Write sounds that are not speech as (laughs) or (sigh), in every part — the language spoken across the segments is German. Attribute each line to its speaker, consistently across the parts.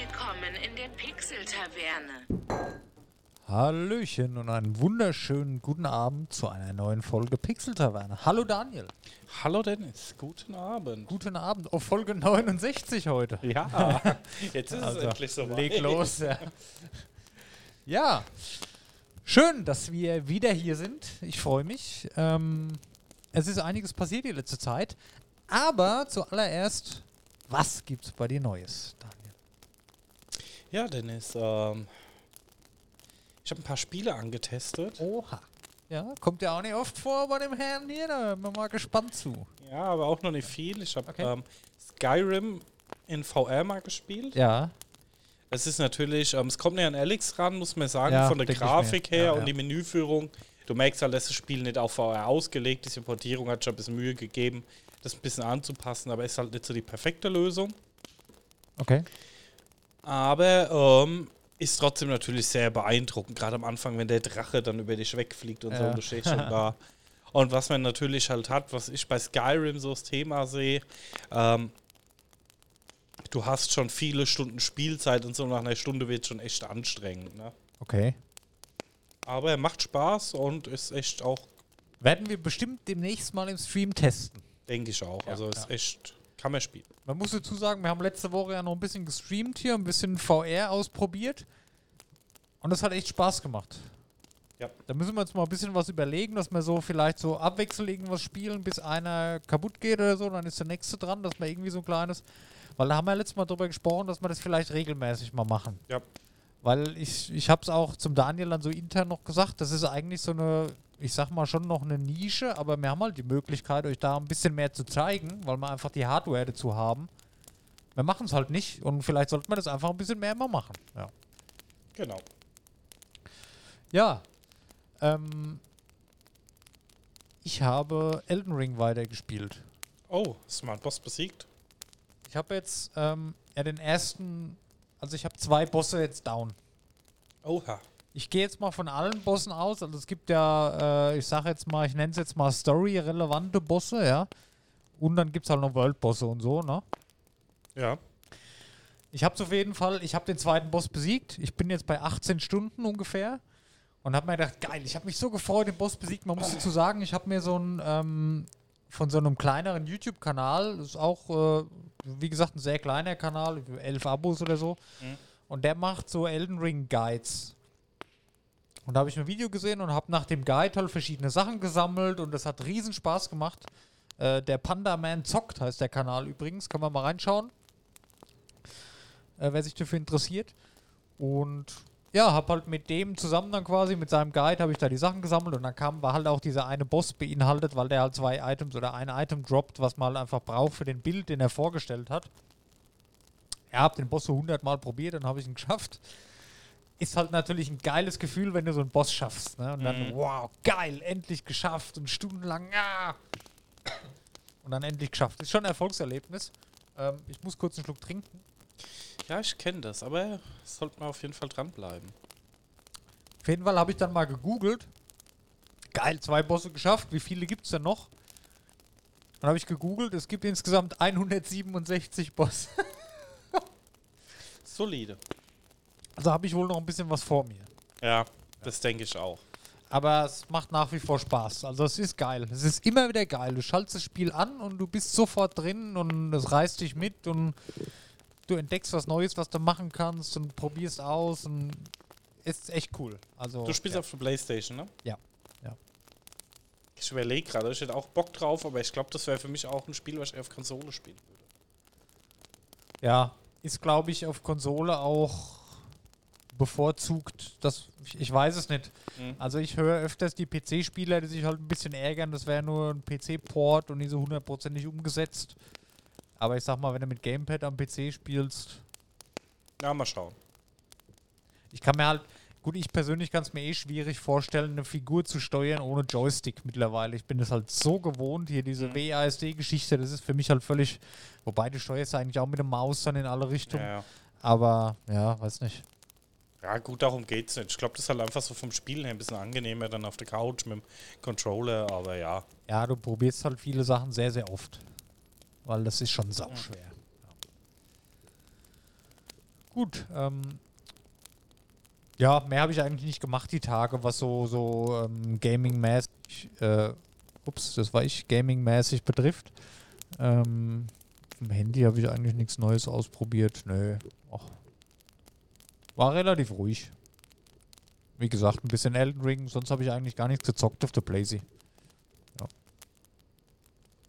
Speaker 1: Willkommen in der Pixel-Taverne.
Speaker 2: Hallöchen und einen wunderschönen guten Abend zu einer neuen Folge Pixel Taverne. Hallo Daniel.
Speaker 3: Hallo Dennis, guten Abend.
Speaker 2: Guten Abend auf Folge 69 heute.
Speaker 3: Ja, (laughs) jetzt ist
Speaker 2: Also,
Speaker 3: es endlich so
Speaker 2: Leg los. Ja. ja, schön, dass wir wieder hier sind. Ich freue mich. Ähm, es ist einiges passiert die letzte Zeit. Aber zuallererst, was gibt's bei dir Neues, Daniel?
Speaker 3: Ja, Dennis, ähm, ich habe ein paar Spiele angetestet.
Speaker 2: Oha. Ja, kommt ja auch nicht oft vor bei dem Herrn hier. Da bin ich mal gespannt zu.
Speaker 3: Ja, aber auch noch nicht viel. Ich habe
Speaker 2: Okay.
Speaker 3: ähm, Skyrim in VR mal gespielt.
Speaker 2: Ja,
Speaker 3: Es ist natürlich, ähm, es kommt näher an Alex ran, muss man sagen,
Speaker 2: Ja,
Speaker 3: von der. Grafik her
Speaker 2: Ja,
Speaker 3: und
Speaker 2: ja.
Speaker 3: die Menüführung. Du merkst halt, dass das Spiel nicht auf VR ausgelegt ist. Die Portierung hat schon ein bisschen Mühe gegeben, das ein bisschen anzupassen, aber ist halt nicht so die perfekte Lösung.
Speaker 2: okay.
Speaker 3: Aber ähm, ist trotzdem natürlich sehr beeindruckend, gerade am Anfang, wenn der Drache dann über dich wegfliegt und so,
Speaker 2: Ja.
Speaker 3: und du stehst schon da. (laughs) Und was man natürlich halt hat, was ich bei Skyrim so das Thema sehe, ähm, du hast schon viele Stunden Spielzeit und so nach einer Stunde wird schon echt anstrengend. Ne?
Speaker 2: Okay.
Speaker 3: Aber er macht Spaß und ist echt auch,
Speaker 2: Werden wir bestimmt demnächst mal im Stream testen.
Speaker 3: denke ich auch.
Speaker 2: Ja,
Speaker 3: also ist
Speaker 2: ja.
Speaker 3: echt, kann man spielen.
Speaker 2: Man muss dazu sagen, wir haben letzte Woche ja noch ein bisschen gestreamt hier, ein bisschen VR ausprobiert. Und das hat echt Spaß gemacht.
Speaker 3: Ja.
Speaker 2: Da müssen wir uns mal ein bisschen was überlegen, dass wir so vielleicht so abwechselnd irgendwas spielen, bis einer kaputt geht oder so, dann ist der nächste dran, dass wir irgendwie so ein kleines. Weil da haben wir letztes Mal drüber gesprochen, dass wir das vielleicht regelmäßig mal machen.
Speaker 3: Ja.
Speaker 2: Weil ich, ich habe es auch zum Daniel dann so intern noch gesagt, das ist eigentlich so eine, ich sag mal schon noch eine Nische, aber wir haben halt die Möglichkeit, euch da ein bisschen mehr zu zeigen, weil wir einfach die Hardware dazu haben. Wir machen es halt nicht und vielleicht sollten wir das einfach ein bisschen mehr mal machen. Ja.
Speaker 3: Genau.
Speaker 2: Ja. Ähm, ich habe Elden Ring weitergespielt.
Speaker 3: Oh, Smart Boss besiegt.
Speaker 2: Ich habe jetzt ähm, ja den ersten, also ich habe zwei Bosse jetzt down.
Speaker 3: Oha.
Speaker 2: Ich gehe jetzt mal von allen Bossen aus. Also es gibt ja, äh, ich sage jetzt mal, ich nenne es jetzt mal Story-relevante Bosse, ja. Und dann gibt es halt noch World-Bosse und so, ne?
Speaker 3: Ja.
Speaker 2: Ich habe auf jeden Fall, ich habe den zweiten Boss besiegt. Ich bin jetzt bei 18 Stunden ungefähr. Und habe mir gedacht, geil, ich habe mich so gefreut, den Boss besiegt. Man muss dazu sagen, ich habe mir so ein, ähm, von so einem kleineren YouTube-Kanal, das ist auch, äh, wie gesagt, ein sehr kleiner Kanal, elf Abos oder so.
Speaker 3: Mhm.
Speaker 2: Und der macht so Elden Ring Guides. Und da habe ich ein Video gesehen und habe nach dem Guide halt verschiedene Sachen gesammelt und das hat riesen Spaß gemacht. Äh, der Panda Man zockt heißt der Kanal übrigens, kann man mal reinschauen, äh, wer sich dafür interessiert. Und ja, habe halt mit dem zusammen dann quasi, mit seinem Guide, habe ich da die Sachen gesammelt und dann kam, war halt auch dieser eine Boss beinhaltet, weil der halt zwei Items oder ein Item droppt, was man halt einfach braucht für den Bild, den er vorgestellt hat. Ja, hab den Boss so 100 Mal probiert, dann habe ich ihn (laughs) geschafft. Ist halt natürlich ein geiles Gefühl, wenn du so einen Boss schaffst. Ne? Und dann,
Speaker 3: Mhm.
Speaker 2: wow, geil, endlich geschafft und stundenlang, ja. Und dann endlich geschafft. Ist schon ein Erfolgserlebnis. Ähm, ich muss kurz einen Schluck trinken.
Speaker 3: Ja, ich kenne das, aber sollte man auf jeden Fall dranbleiben.
Speaker 2: Auf jeden Fall habe ich dann mal gegoogelt. Geil, zwei Bosse geschafft. Wie viele gibt es denn noch? Dann habe ich gegoogelt. Es gibt insgesamt 167 Bosse. (laughs)
Speaker 3: Solide.
Speaker 2: Also habe ich wohl noch ein bisschen was vor mir.
Speaker 3: Ja, das denke ich auch.
Speaker 2: Aber es macht nach wie vor Spaß. Also es ist geil. Es ist immer wieder geil. Du schaltest das Spiel an und du bist sofort drin und es reißt dich mit und du entdeckst was Neues, was du machen kannst und probierst aus und es ist echt cool. Also
Speaker 3: Du spielst
Speaker 2: ja.
Speaker 3: auf der Playstation, ne?
Speaker 2: Ja, ja.
Speaker 3: Ich überlege gerade, ich hätte auch Bock drauf, aber ich glaube, das wäre für mich auch ein Spiel, was ich auf Konsole spielen würde.
Speaker 2: Ja, ist glaube ich auf Konsole auch bevorzugt. Das, ich, ich weiß es nicht.
Speaker 3: Mhm.
Speaker 2: Also ich höre öfters die PC-Spieler, die sich halt ein bisschen ärgern, das wäre nur ein PC-Port und nicht so hundertprozentig umgesetzt. Aber ich sag mal, wenn du mit Gamepad am PC spielst,
Speaker 3: Ja, mal schauen.
Speaker 2: ich kann mir halt, gut, ich persönlich kann es mir eh schwierig vorstellen, eine Figur zu steuern ohne Joystick mittlerweile. Ich bin das halt so gewohnt, hier diese
Speaker 3: Mhm.
Speaker 2: WASD-Geschichte, das ist für mich halt völlig, wobei du steuerst eigentlich auch mit der Maus dann in alle Richtungen.
Speaker 3: Ja, ja.
Speaker 2: Aber ja, weiß nicht.
Speaker 3: Ja, gut, darum geht's nicht. Ich glaube, das ist halt einfach so vom Spielen her ein bisschen angenehmer dann auf der Couch mit dem Controller, aber ja.
Speaker 2: Ja, du probierst halt viele Sachen sehr, sehr oft. Weil das ist schon sauschwer. gut. Ähm, ja, mehr habe ich eigentlich nicht gemacht die Tage, was so, so ähm, Gaming-mäßig, äh, ups, das war ich, Gaming-mäßig betrifft. Ähm, im Handy habe ich eigentlich nichts Neues ausprobiert. Nö. Ach. War relativ ruhig. Wie gesagt, ein bisschen Elden Ring, sonst habe ich eigentlich gar nichts gezockt auf der Blazy. Ja.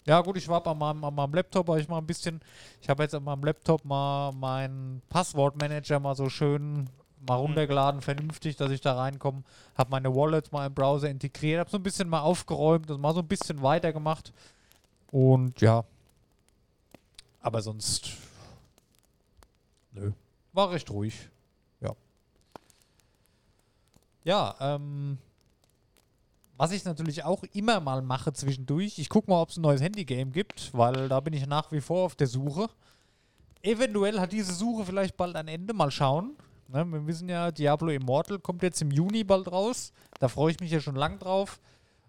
Speaker 2: Ja gut, ich war an meinem, an meinem Laptop, habe ich mal ein bisschen, ich habe jetzt an meinem Laptop mal meinen Passwortmanager mal so schön mal runtergeladen, vernünftig, dass ich da reinkomme. Habe meine Wallet mal im Browser integriert, habe so ein bisschen mal aufgeräumt und mal so ein bisschen weitergemacht. Und ja. Aber sonst. Nö. War recht ruhig. Ja. Ähm. Was ich natürlich auch immer mal mache zwischendurch, ich gucke mal, ob es ein neues Handygame gibt, weil da bin ich nach wie vor auf der Suche. Eventuell hat diese Suche vielleicht bald ein Ende, mal schauen. Ne, wir wissen ja, Diablo Immortal kommt jetzt im Juni bald raus. Da freue ich mich ja schon lang drauf.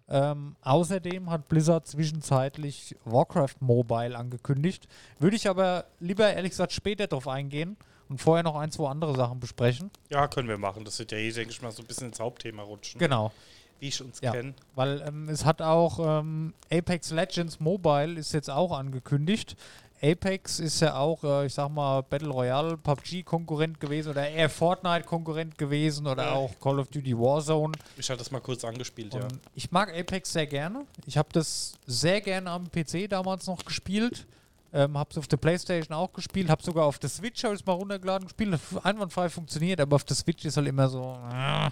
Speaker 2: Ähm, außerdem hat Blizzard zwischenzeitlich Warcraft Mobile angekündigt. Würde ich aber lieber ehrlich gesagt später drauf eingehen und vorher noch ein, zwei andere Sachen besprechen.
Speaker 3: Ja, können wir machen. Das wird ja hier, denke ich mal, so ein bisschen ins Hauptthema rutschen.
Speaker 2: Genau.
Speaker 3: Wie ich uns
Speaker 2: Ja.
Speaker 3: kenne.
Speaker 2: Weil ähm, es hat auch ähm, Apex Legends Mobile ist jetzt auch angekündigt. Apex ist ja auch, äh, ich sag mal, Battle Royale, PUBG-Konkurrent gewesen oder eher Fortnite-Konkurrent gewesen oder
Speaker 3: Ja.
Speaker 2: auch Call of Duty Warzone.
Speaker 3: Ich hatte das mal kurz angespielt, ja.
Speaker 2: Und ich mag Apex sehr gerne. Ich habe das sehr gerne am PC damals noch gespielt. Ähm, es auf der Playstation auch gespielt. Habe sogar auf der Switch habe ich mal runtergeladen gespielt. Einwandfrei funktioniert, aber auf der Switch ist halt immer so. äh,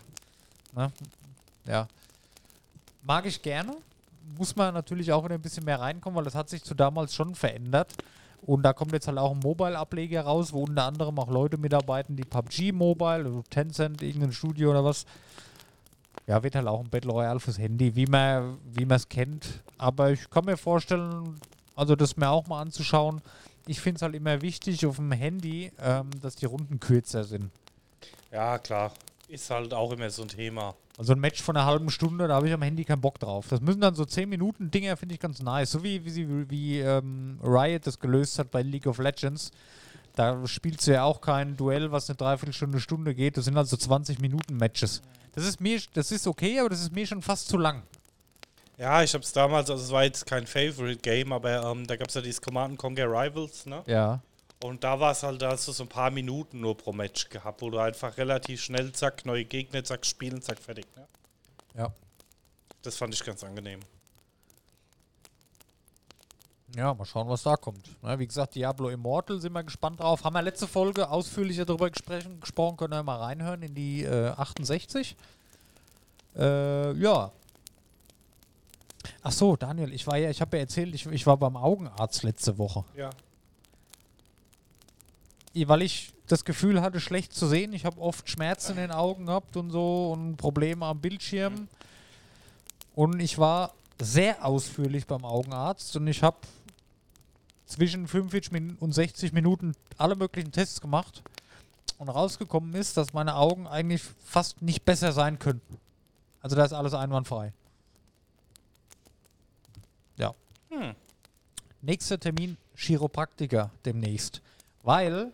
Speaker 2: ne? Ja. Mag ich gerne. Muss man natürlich auch wieder ein bisschen mehr reinkommen, weil das hat sich zu damals schon verändert. Und da kommt jetzt halt auch ein Mobile-Ableger raus, wo unter anderem auch Leute mitarbeiten, die PUBG Mobile, also Tencent, irgendein Studio oder was. Ja, wird halt auch ein Battle Royale fürs Handy, wie man wie es kennt. Aber ich kann mir vorstellen, also das mir auch mal anzuschauen. Ich finde es halt immer wichtig auf dem Handy, ähm, dass die Runden kürzer sind.
Speaker 3: Ja, klar. Ist halt auch immer so ein Thema.
Speaker 2: Also ein Match von einer halben Stunde, da habe ich am Handy keinen Bock drauf. Das müssen dann so 10 Minuten Dinger, finde ich ganz nice. So wie, wie, sie, wie ähm, Riot das gelöst hat bei League of Legends. Da spielst du ja auch kein Duell, was eine Dreiviertelstunde, Stunde geht. Das sind also 20 Minuten Matches. Das ist mir, das ist okay, aber das ist mir schon fast zu lang.
Speaker 3: Ja, ich habe es damals, also es war jetzt kein Favorite Game, aber ähm, da gab es ja dieses Command Conquer Rivals, ne?
Speaker 2: Ja.
Speaker 3: Und da war es halt, da hast du so ein paar Minuten nur pro Match gehabt, wo du einfach relativ schnell, zack, neue Gegner, zack, spielen, zack, fertig. Ne?
Speaker 2: Ja.
Speaker 3: Das fand ich ganz angenehm.
Speaker 2: Ja, mal schauen, was da kommt. Ne, wie gesagt, Diablo Immortal sind wir gespannt drauf. Haben wir letzte Folge ausführlicher darüber gesprochen, könnt ihr mal reinhören in die äh, 68. Äh, ja. Ach so, Daniel, ich war ja, ich habe ja erzählt, ich, ich war beim Augenarzt letzte Woche.
Speaker 3: Ja.
Speaker 2: Weil ich das Gefühl hatte, schlecht zu sehen. Ich habe oft Schmerzen in den Augen gehabt und so und Probleme am Bildschirm. Und ich war sehr ausführlich beim Augenarzt und ich habe zwischen 45 Min und 60 Minuten alle möglichen Tests gemacht und rausgekommen ist, dass meine Augen eigentlich fast nicht besser sein könnten. Also da ist alles einwandfrei. Ja.
Speaker 3: Hm.
Speaker 2: Nächster Termin Chiropraktiker demnächst. Weil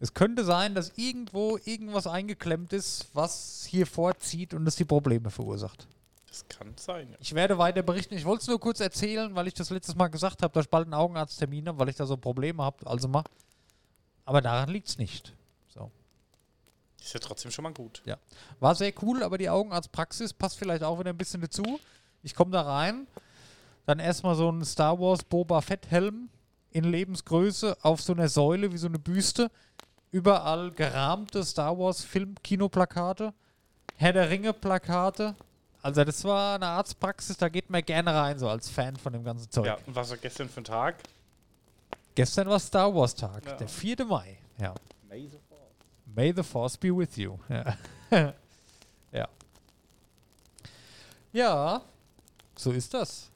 Speaker 2: es könnte sein, dass irgendwo irgendwas eingeklemmt ist, was hier vorzieht und es die Probleme verursacht.
Speaker 3: Das kann sein. Ja.
Speaker 2: Ich werde weiter berichten. Ich wollte es nur kurz erzählen, weil ich das letztes Mal gesagt habe, dass ich bald einen Augenarzttermin habe, weil ich da so Probleme habe. Also mal. Aber daran liegt es nicht. So.
Speaker 3: Ist ja trotzdem schon mal gut.
Speaker 2: War sehr cool, aber die Augenarztpraxis passt vielleicht auch wieder ein bisschen dazu. Ich komme da rein, dann erstmal so ein Star Wars Boba Fett Helm in Lebensgröße auf so einer Säule wie so eine Büste. Überall gerahmte Star Wars Film Kinoplakate, Herr der Ringe Plakate. Also das war eine Arztpraxis, da geht man gerne rein, so als Fan von dem ganzen Zeug.
Speaker 3: Ja, und was war gestern für ein Tag?
Speaker 2: Gestern war Star Wars Tag,
Speaker 3: Ja.
Speaker 2: der 4. Mai. Ja.
Speaker 3: May the Fourth.
Speaker 2: May the Force be with you. Ja. (laughs) ja. Ja, so ist das.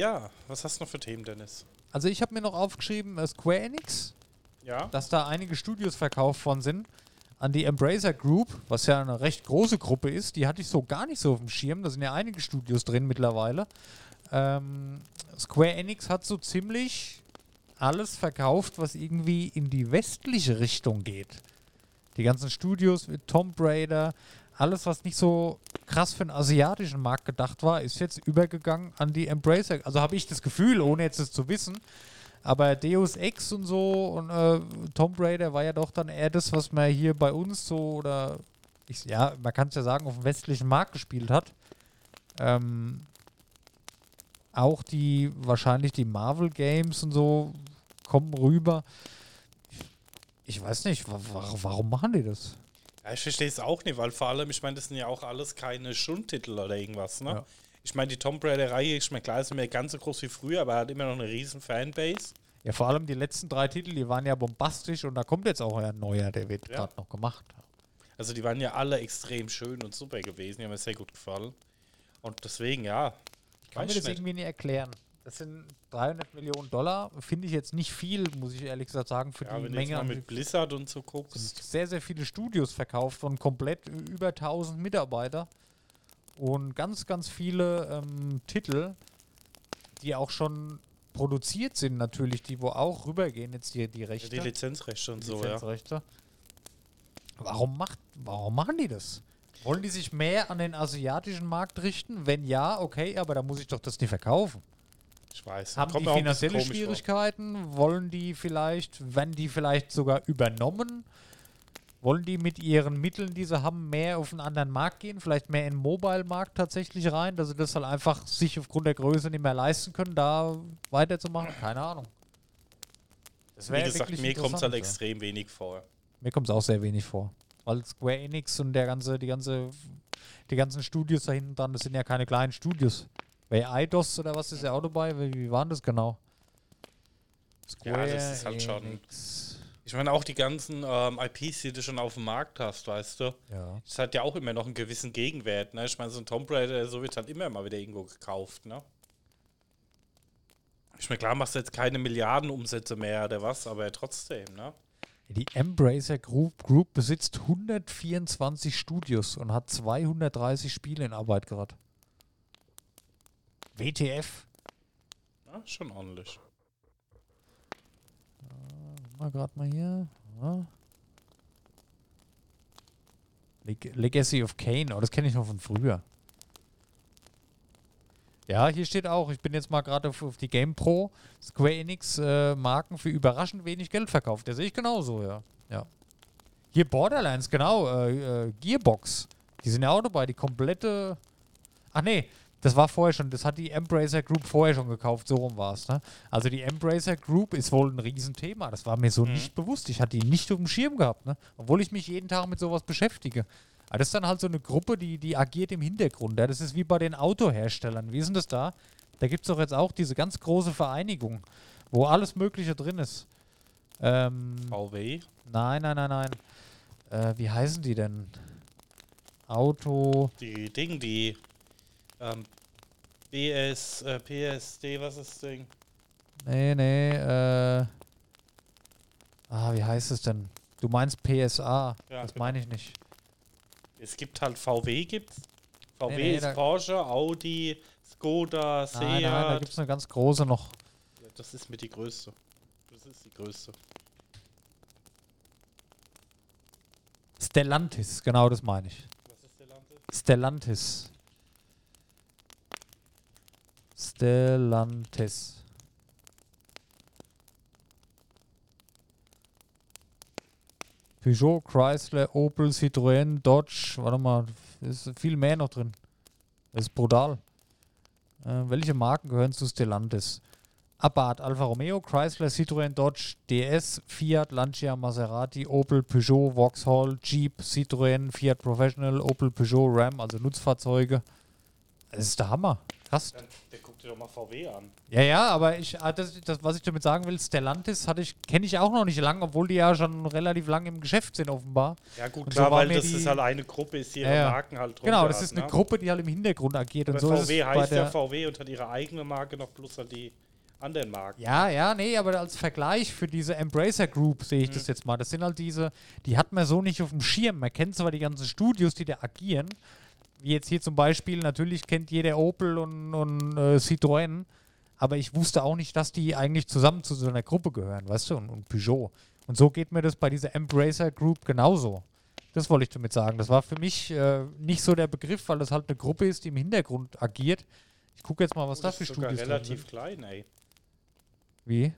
Speaker 3: Ja, was hast du noch für Themen, Dennis?
Speaker 2: Also ich habe mir noch aufgeschrieben, äh, Square Enix,
Speaker 3: Ja?
Speaker 2: dass da einige Studios verkauft worden sind an die Embracer Group, was ja eine recht große Gruppe ist. Die hatte ich so gar nicht so auf dem Schirm. Da sind ja einige Studios drin mittlerweile. Ähm, Square Enix hat so ziemlich alles verkauft, was irgendwie in die westliche Richtung geht. Die ganzen Studios mit Tomb Raider, alles, was nicht so krass für den asiatischen Markt gedacht war, ist jetzt übergegangen an die Embracer. Also habe ich das Gefühl, ohne jetzt es zu wissen. Aber Deus Ex und so und äh, Tomb Raider war ja doch dann eher das, was man hier bei uns so oder ich, ja, man kann es ja sagen, auf dem westlichen Markt gespielt hat. Ähm, auch die, wahrscheinlich die Marvel Games und so kommen rüber. Ich weiß nicht, wa wa warum machen die das?
Speaker 3: Ja, ich verstehe es auch nicht, weil vor allem, ich meine, das sind ja auch alles keine Schundtitel oder irgendwas, ne?
Speaker 2: Ja.
Speaker 3: Ich meine, die Tomb Raider-Reihe, ich meine, klar ist nicht mehr ganz so groß wie früher, aber er hat immer noch eine riesen Fanbase.
Speaker 2: Ja, vor allem die letzten drei Titel, die waren ja bombastisch und da kommt jetzt auch ein neuer, der wird
Speaker 3: Ja.
Speaker 2: gerade noch gemacht.
Speaker 3: Also die waren ja alle extrem schön und super gewesen, die haben mir sehr gut gefallen. Und deswegen, ja.
Speaker 2: Ich kann mir das
Speaker 3: nicht.
Speaker 2: irgendwie nicht erklären. Das sind 300 Millionen Dollar, finde ich jetzt nicht viel, muss ich ehrlich gesagt sagen, für
Speaker 3: Ja,
Speaker 2: die
Speaker 3: wenn du jetzt
Speaker 2: Menge.
Speaker 3: mal
Speaker 2: an
Speaker 3: mit Blizzard und so
Speaker 2: sind
Speaker 3: guckst.
Speaker 2: sehr, sehr viele Studios verkauft und komplett über 1000 Mitarbeiter und ganz, ganz viele ähm, Titel, die auch schon produziert sind natürlich, die wo auch rübergehen jetzt hier die
Speaker 3: Ja,
Speaker 2: Rechte.
Speaker 3: die Lizenzrechte und
Speaker 2: die
Speaker 3: so, ja.
Speaker 2: Lizenzrechte. Warum, macht, warum machen die das? Wollen die sich mehr an den asiatischen Markt richten? Wenn ja, okay, aber da muss ich doch das nicht verkaufen.
Speaker 3: Ich weiß.
Speaker 2: Haben
Speaker 3: Kommt
Speaker 2: die finanzielle
Speaker 3: komisch vor.
Speaker 2: Schwierigkeiten? Wollen die vielleicht, werden die vielleicht sogar übernommen? Wollen die mit ihren Mitteln, die sie haben, mehr auf einen anderen Markt gehen? Vielleicht mehr in den Mobile-Markt tatsächlich rein, dass sie das halt einfach sich aufgrund der Größe nicht mehr leisten können, da weiterzumachen? Keine Ahnung. Das
Speaker 3: Wie gesagt, mir kommt es halt extrem wenig vor.
Speaker 2: Mir kommt es auch sehr wenig vor. Weil Square Enix und der ganze, die ganze, die ganzen Studios da hinten dran, das sind ja keine kleinen Studios. Bei Eidos oder was ist ja auch dabei? Wie, wie waren das genau?
Speaker 3: Ja, das ist halt schon-
Speaker 2: Enix.
Speaker 3: Ich meine, auch die ganzen ähm, IPs, die du schon auf dem Markt hast, weißt du,
Speaker 2: Ja.
Speaker 3: das hat ja auch immer noch einen gewissen Gegenwert. Ne? Ich meine, so ein Tomb Raider, so wird halt immer mal wieder irgendwo gekauft. Ne? Ich meine, klar machst du jetzt keine Milliardenumsätze mehr oder was, aber trotzdem, ne?
Speaker 2: Die Embracer Group, Group besitzt 124 Studios und hat 230 Spiele in Arbeit gerade. WTF?
Speaker 3: Ja, schon ordentlich.
Speaker 2: Mal gerade mal hier. Ja. Leg Legacy of Kane, oh, das kenne ich noch von früher. Ja, hier steht auch, ich bin jetzt mal gerade auf, auf die Game Pro, Square Enix äh, Marken für überraschend wenig Geld verkauft. Der sehe ich genauso, ja. ja. Hier Borderlands, genau, äh, äh, Gearbox. Die sind ja auch dabei, die komplette. Ach nee, das war vorher schon, das hat die Embracer Group vorher schon gekauft, so rum war es, ne? Also die Embracer Group ist wohl ein Riesenthema. Das war mir so
Speaker 3: Mhm.
Speaker 2: nicht bewusst. Ich hatte die nicht auf dem Schirm gehabt, ne? Obwohl ich mich jeden Tag mit sowas beschäftige. Aber das ist dann halt so eine Gruppe, die, die agiert im Hintergrund. Ja? Das ist wie bei den Autoherstellern. Wie ist denn das da? Da gibt es doch jetzt auch diese ganz große Vereinigung, wo alles Mögliche drin ist. Ähm,
Speaker 3: VW?
Speaker 2: nein, nein, nein, nein. Äh, wie heißen die denn? Auto.
Speaker 3: Die Ding, die ähm, BS, äh, PSD, was ist das Ding?
Speaker 2: Nee, nee, äh. Ah, wie heißt es denn? Du meinst PSA.
Speaker 3: Ja,
Speaker 2: das
Speaker 3: genau.
Speaker 2: meine ich nicht.
Speaker 3: Es gibt halt VW gibt's. VW
Speaker 2: Nee, nee,
Speaker 3: ist Porsche, Audi, Skoda, Seat.
Speaker 2: Nein, nein, da gibt es eine ganz große noch.
Speaker 3: Ja, das ist mit die größte. Das ist die größte.
Speaker 2: Stellantis, genau das meine ich.
Speaker 3: Was ist Land?
Speaker 2: Stellantis. Stellantis. Peugeot, Chrysler, Opel, Citroën, Dodge. Warte mal, ist viel mehr noch drin. Das ist brutal. Äh, welche Marken gehören zu Stellantis? Abarth, Alfa Romeo, Chrysler, Citroën, Dodge, DS, Fiat, Lancia, Maserati, Opel, Peugeot, Vauxhall, Jeep, Citroën, Fiat Professional, Opel, Peugeot, Ram, also Nutzfahrzeuge. Das ist der Hammer. Krass.
Speaker 3: Dann, der doch mal VW an.
Speaker 2: Ja, ja, aber ich, ah, das, das, was ich damit sagen will, Stellantis hatte ich, kenne ich auch noch nicht lang, obwohl die ja schon relativ lang im Geschäft sind, offenbar.
Speaker 3: Ja gut,
Speaker 2: Und
Speaker 3: klar,
Speaker 2: so
Speaker 3: weil das
Speaker 2: die-
Speaker 3: ist halt eine Gruppe, ist ihre
Speaker 2: Ja.
Speaker 3: Marken halt
Speaker 2: Genau, das ist eine
Speaker 3: ne?
Speaker 2: Gruppe, die halt im Hintergrund agiert und
Speaker 3: Aber
Speaker 2: so ist
Speaker 3: VW heißt ja VW und hat ihre eigene Marke noch plus halt die anderen Marken.
Speaker 2: Ja, ja, nee, aber als Vergleich für diese Embracer Group sehe ich
Speaker 3: Mhm.
Speaker 2: das jetzt mal. Das sind halt diese, die hat man so nicht auf dem Schirm. Man kennt zwar die ganzen Studios, die da agieren, wie jetzt hier zum Beispiel, natürlich kennt jeder Opel und, und äh, Citroën, aber ich wusste auch nicht, dass die eigentlich zusammen zu so einer Gruppe gehören, weißt du, und, und Peugeot. Und so geht mir das bei dieser Embracer Group genauso. Das wollte ich damit sagen. Das war für mich äh, nicht so der Begriff, weil das halt eine Gruppe ist, die im Hintergrund agiert. Ich gucke jetzt mal, was da für
Speaker 3: ist sogar
Speaker 2: Studios drin
Speaker 3: relativ
Speaker 2: sind.
Speaker 3: klein, ey.
Speaker 2: Wie?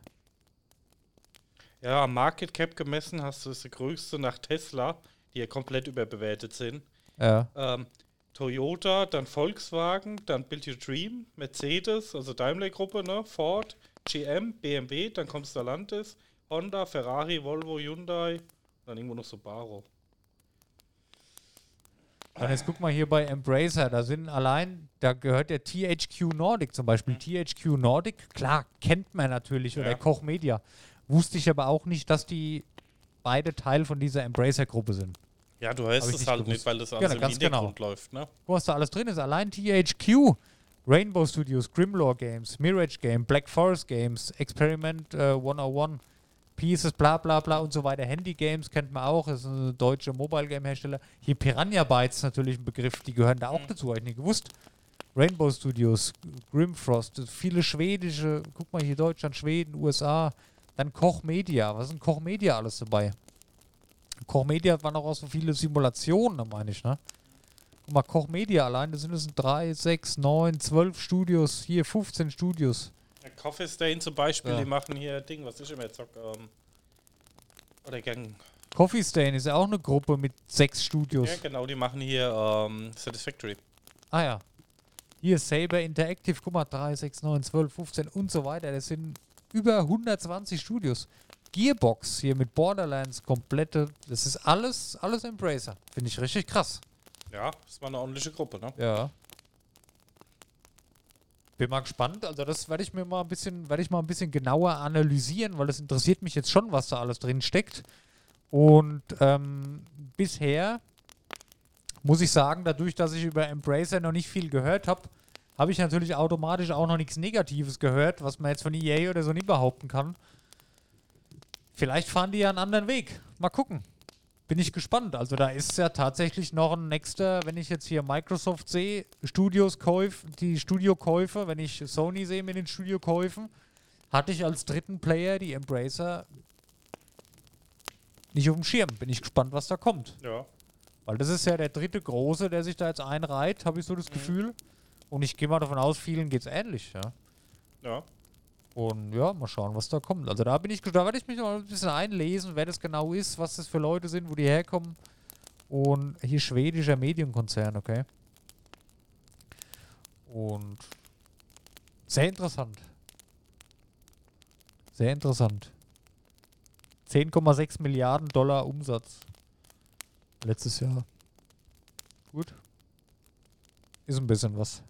Speaker 3: Ja, am Market Cap gemessen hast du das größte nach Tesla, die ja komplett überbewertet sind.
Speaker 2: Ja.
Speaker 3: Ähm, Toyota, dann Volkswagen, dann Build Your Dream, Mercedes, also Daimler-Gruppe, ne? Ford, GM, BMW, dann kommt Stellantis, Honda, Ferrari, Volvo, Hyundai, dann irgendwo noch Subaru.
Speaker 2: Dann jetzt guck mal hier bei Embracer, da sind allein, da gehört der THQ Nordic zum Beispiel. THQ Nordic, klar, kennt man natürlich, oder
Speaker 3: Ja.
Speaker 2: Koch Media. Wusste ich aber auch nicht, dass die beide Teil von dieser Embracer-Gruppe sind.
Speaker 3: Ja, du hörst es halt
Speaker 2: gewusst.
Speaker 3: nicht, weil das
Speaker 2: Ja,
Speaker 3: alles im
Speaker 2: ganz genau.
Speaker 3: Hintergrund läuft, ne?
Speaker 2: Wo was da alles drin ist. Allein THQ, Rainbow Studios, Grimlore Games, Mirage Game, Black Forest Games, Experiment äh, 101, Pieces, bla bla bla und so weiter. Handy Games kennt man auch, ist ein deutscher Mobile Game Hersteller. Hier Piranha Bytes natürlich ein Begriff, die gehören da auch dazu, habe ich nicht gewusst. Rainbow Studios, Grimfrost, viele schwedische, guck mal hier Deutschland, Schweden, USA, dann Koch Media. Was denn Koch Media alles dabei? Koch Media waren auch so viele Simulationen, meine ich, ne? Guck mal, Koch Media allein, da sind es 3, 6, 9, 12 Studios, hier 15 Studios.
Speaker 3: Ja, Coffee Stain zum Beispiel,
Speaker 2: Ja.
Speaker 3: die machen hier Ding, was ich immer zock, ähm, oder Gang.
Speaker 2: Coffee Stain ist ja auch eine Gruppe mit sechs Studios.
Speaker 3: Ja, genau, die machen hier ähm, Satisfactory.
Speaker 2: Ah ja. Hier Saber Interactive, guck mal, 3, 6, 9, 12, 15 und so weiter. Das sind über 120 Studios. Gearbox hier mit Borderlands, komplette, das ist alles, alles Embracer. Finde ich richtig krass.
Speaker 3: Ja, das war eine ordentliche Gruppe, ne?
Speaker 2: Ja. Bin mal gespannt. Also das werde ich mir mal ein bisschen, werde ich mal ein bisschen genauer analysieren, weil das interessiert mich jetzt schon, was da alles drin steckt. Und ähm, bisher muss ich sagen, dadurch, dass ich über Embracer noch nicht viel gehört habe, habe ich natürlich automatisch auch noch nichts Negatives gehört, was man jetzt von EA oder so nie behaupten kann. Vielleicht fahren die ja einen anderen Weg. Mal gucken. Bin ich gespannt. Also da ist ja tatsächlich noch ein nächster, wenn ich jetzt hier Microsoft sehe, Studios Käuf, die Studiokäufe, wenn ich Sony sehe mit den Studiokäufen, hatte ich als dritten Player die Embracer nicht auf dem Schirm. Bin ich gespannt, was da kommt.
Speaker 3: Ja.
Speaker 2: Weil das ist ja der dritte große, der sich da jetzt einreiht, habe ich so das Gefühl. Und ich gehe mal davon aus, vielen geht es ähnlich, ja.
Speaker 3: Ja.
Speaker 2: Und ja, mal schauen, was da kommt. Also da bin ich, da werde ich mich noch ein bisschen einlesen, wer das genau ist, was das für Leute sind, wo die herkommen. Und hier schwedischer Medienkonzern, okay. Und sehr interessant. Sehr interessant. 10,6 Milliarden Dollar Umsatz. Letztes Jahr. Gut. Ist ein bisschen was.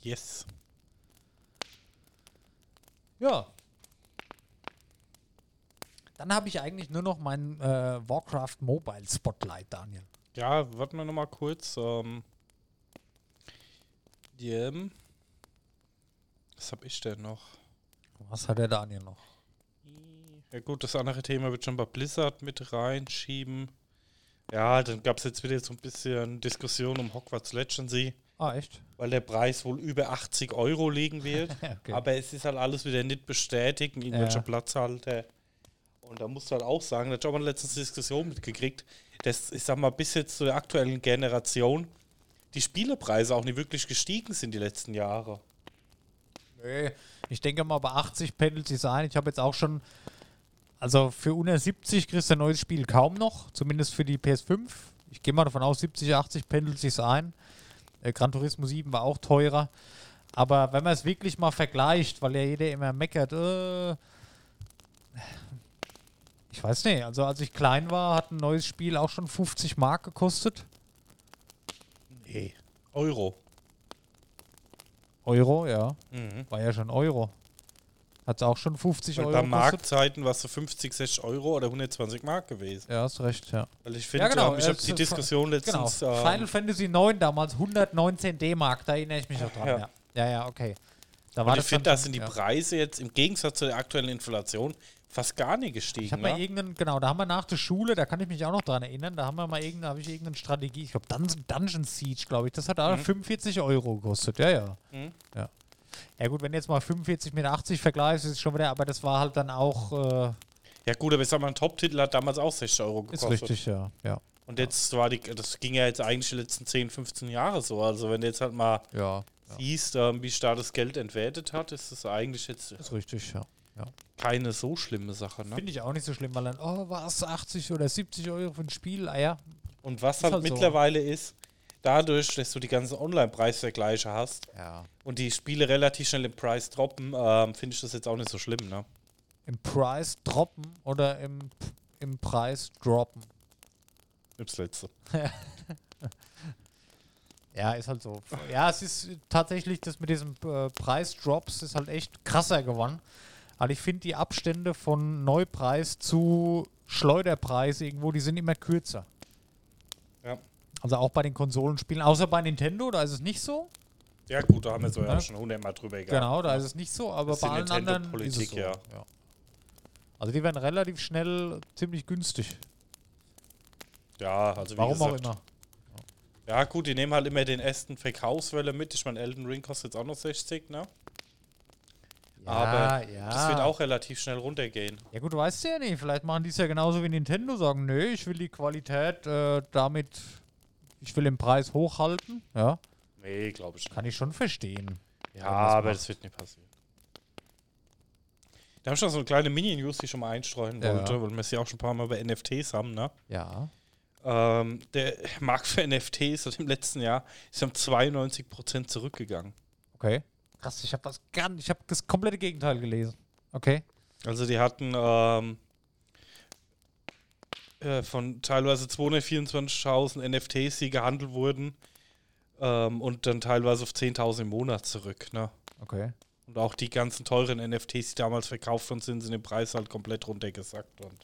Speaker 3: Yes.
Speaker 2: Ja. Dann habe ich eigentlich nur noch mein äh, Warcraft Mobile Spotlight, Daniel.
Speaker 3: Ja, warten wir nochmal kurz. Ähm, ähm, was hab ich denn noch?
Speaker 2: Was hat der Daniel noch?
Speaker 3: Ja gut, das andere Thema wird schon bei Blizzard mit reinschieben. Ja, dann gab es jetzt wieder so ein bisschen Diskussion um Hogwarts Legacy,
Speaker 2: Ah, echt?
Speaker 3: weil der Preis wohl über 80 Euro liegen wird. (laughs)
Speaker 2: okay.
Speaker 3: Aber es ist halt alles wieder nicht bestätigt, in
Speaker 2: Ja.
Speaker 3: Platzhalter. Und da musst du halt auch sagen, da hat man letztens Diskussion mitgekriegt, dass, ich sag mal, bis jetzt zu der aktuellen Generation die Spielepreise auch nicht wirklich gestiegen sind die letzten Jahre.
Speaker 2: Nee. Ich denke mal, bei 80 pendelt sich ein. Ich habe jetzt auch schon, also für unter 70 kriegst du ein neues Spiel kaum noch, zumindest für die PS5. Ich gehe mal davon aus, 70, 80 pendelt sich ein. Äh, Gran Turismo 7 war auch teurer. Aber wenn man es wirklich mal vergleicht, weil ja jeder immer meckert, äh, ich weiß nicht, also als ich klein war, hat ein neues Spiel auch schon 50 Mark gekostet.
Speaker 3: Nee. Euro.
Speaker 2: Euro, ja.
Speaker 3: Mhm.
Speaker 2: War ja schon Euro. Hat es auch schon 50
Speaker 3: Weil
Speaker 2: Euro
Speaker 3: bei. Marktzeiten war es so 50, 60 Euro oder 120 Mark gewesen.
Speaker 2: Ja, hast recht, ja.
Speaker 3: Weil ich finde,
Speaker 2: Ja, genau,
Speaker 3: ich habe die Diskussion
Speaker 2: Genau.
Speaker 3: letztens.
Speaker 2: Final
Speaker 3: Ähm,
Speaker 2: Fantasy 9 damals 119 D-Mark, da erinnere ich mich noch dran. Ja.
Speaker 3: Ja.
Speaker 2: ja, ja, okay. Da
Speaker 3: Und ich finde, da sind die. Preise jetzt im Gegensatz zu der aktuellen Inflation fast gar nicht gestiegen.
Speaker 2: Ich habe mal
Speaker 3: ne?
Speaker 2: irgendeinen, genau, da haben wir nach der Schule, da kann ich mich auch noch dran erinnern, da haben wir mal irgendeine, habe ich irgendeine Strategie, ich glaube Dungeon, Dungeon Siege, glaube ich, das hat auch 45 Euro gekostet, ja, ja.
Speaker 3: Mhm.
Speaker 2: Ja. Ja gut, wenn du jetzt mal 45 mit 80 vergleichst, ist es schon wieder, aber das war halt dann auch, äh,
Speaker 3: Ja gut, aber ich sag mal, ein Top-Titel hat damals auch 60 Euro
Speaker 2: ist
Speaker 3: gekostet.
Speaker 2: richtig, ja, ja.
Speaker 3: Und jetzt war die, das ging ja jetzt eigentlich die letzten 10, 15 Jahre so. Also wenn du jetzt halt mal
Speaker 2: Ja,
Speaker 3: siehst, ähm, wie stark das Geld entwertet hat, ist das eigentlich jetzt
Speaker 2: ist richtig, ja. ja.
Speaker 3: keine so schlimme Sache. Ne?
Speaker 2: Finde ich auch nicht so schlimm, weil dann, oh, was, 80 oder 70 Euro für ein Spiel, ah ja.
Speaker 3: Und was
Speaker 2: Ist
Speaker 3: halt,
Speaker 2: halt so.
Speaker 3: mittlerweile ist, dadurch, dass du die ganzen Online-Preisvergleiche hast
Speaker 2: Ja.
Speaker 3: und die Spiele relativ schnell im Preis droppen, ähm, finde ich das jetzt auch nicht so schlimm. Ne?
Speaker 2: Im Preis droppen oder im, im Preis droppen?
Speaker 3: Das letzte. (laughs)
Speaker 2: Ja, ist halt so. Ja, es ist tatsächlich, das mit diesem äh, Preisdrops ist halt echt krasser geworden. Aber ich finde die Abstände von Neupreis zu Schleuderpreis irgendwo, die sind immer kürzer.
Speaker 3: Ja.
Speaker 2: Also auch bei den Konsolenspielen, außer bei Nintendo, da ist es nicht so.
Speaker 3: Ja gut, da haben wir so ja
Speaker 2: Ja.
Speaker 3: schon hundertmal drüber gehabt.
Speaker 2: Genau, da ist es nicht so, aber bei allen anderen ist es so.
Speaker 3: ja.
Speaker 2: Also die werden relativ schnell ziemlich günstig.
Speaker 3: Ja, also wie
Speaker 2: Warum
Speaker 3: gesagt,
Speaker 2: auch immer.
Speaker 3: Ja gut, die nehmen halt immer den ersten Verkaufswelle mit. Ich meine, Elden Ring kostet jetzt auch noch 60, ne? Aber
Speaker 2: ja.
Speaker 3: Das wird auch relativ schnell runtergehen.
Speaker 2: Ja gut, du weißt ja nicht. Vielleicht machen die es ja genauso wie Nintendo, sagen, nö, ich will die Qualität äh, damit, ich will den Preis hochhalten. Ja,
Speaker 3: Nee, glaube ich nicht.
Speaker 2: kann ich schon verstehen.
Speaker 3: Ja, aber
Speaker 2: macht.
Speaker 3: das wird nicht passieren. Da haben schon so eine kleine Mini-News, die ich schon mal einstreuen
Speaker 2: Ja.
Speaker 3: wollte, weil wir es ja auch schon ein paar Mal über NFTs haben, ne?
Speaker 2: Ja.
Speaker 3: Ähm, der Markt für NFTs seit dem letzten Jahr ist um 92% zurückgegangen.
Speaker 2: Okay. Krass, ich habe das ich habe das komplette Gegenteil gelesen. Okay.
Speaker 3: Also die hatten ähm, äh, von teilweise 224.000 NFTs, die gehandelt wurden, ähm, und dann teilweise auf 10.000 im Monat zurück. Ne?
Speaker 2: Okay.
Speaker 3: Und auch die ganzen teuren NFTs, die damals verkauft worden sind, sind im Preis halt komplett runtergesackt. Und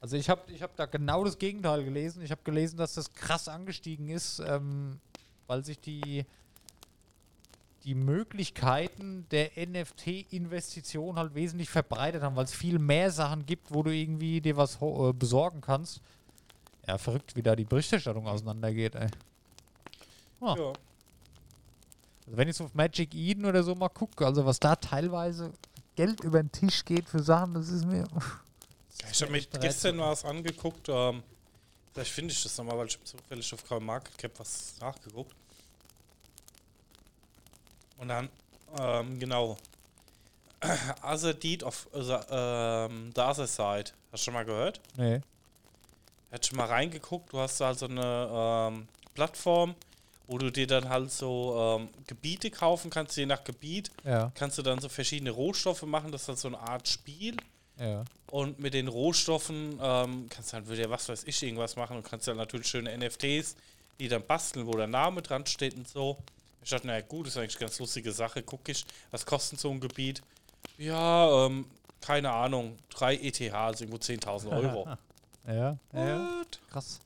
Speaker 2: Also ich habe ich hab da genau das Gegenteil gelesen. Ich habe gelesen, dass das krass angestiegen ist, ähm, weil sich die, die Möglichkeiten der NFT-Investition halt wesentlich verbreitet haben, weil es viel mehr Sachen gibt, wo du irgendwie dir was äh, besorgen kannst. Ja, verrückt, wie da die Berichterstattung auseinandergeht, ey. Ah.
Speaker 3: ja.
Speaker 2: Also wenn ich so auf Magic Eden oder so mal gucke, also was da teilweise Geld über den Tisch geht für Sachen, das ist mir...
Speaker 3: Ich habe
Speaker 2: ein
Speaker 3: gestern was angeguckt. Ähm, vielleicht finde ich das nochmal, weil ich zufällig auf Karl Market Cap was nachgeguckt. Und dann, ähm, genau. (clears throat) Other Deed of the, ähm, the Other Side. Hast du schon mal gehört?
Speaker 2: Nee.
Speaker 3: Hättest schon mal reingeguckt. Du hast also eine ähm, Plattform, wo du dir dann halt so ähm, Gebiete kaufen kannst, je nach Gebiet.
Speaker 2: Ja,
Speaker 3: Kannst du dann so verschiedene Rohstoffe machen. Das ist halt so eine Art Spiel.
Speaker 2: ja.
Speaker 3: Und mit den Rohstoffen ähm, kannst du halt wieder, was weiß ich, irgendwas machen und kannst dann natürlich schöne NFTs, die dann basteln, wo der Name dran steht und so. Ich dachte, naja, gut, ist eigentlich eine ganz lustige Sache. Guck ich, was kostet so ein Gebiet? Ja, ähm, keine Ahnung, 3 ETH, also irgendwo 10.000 Euro. (laughs)
Speaker 2: Ja, ja. Krass.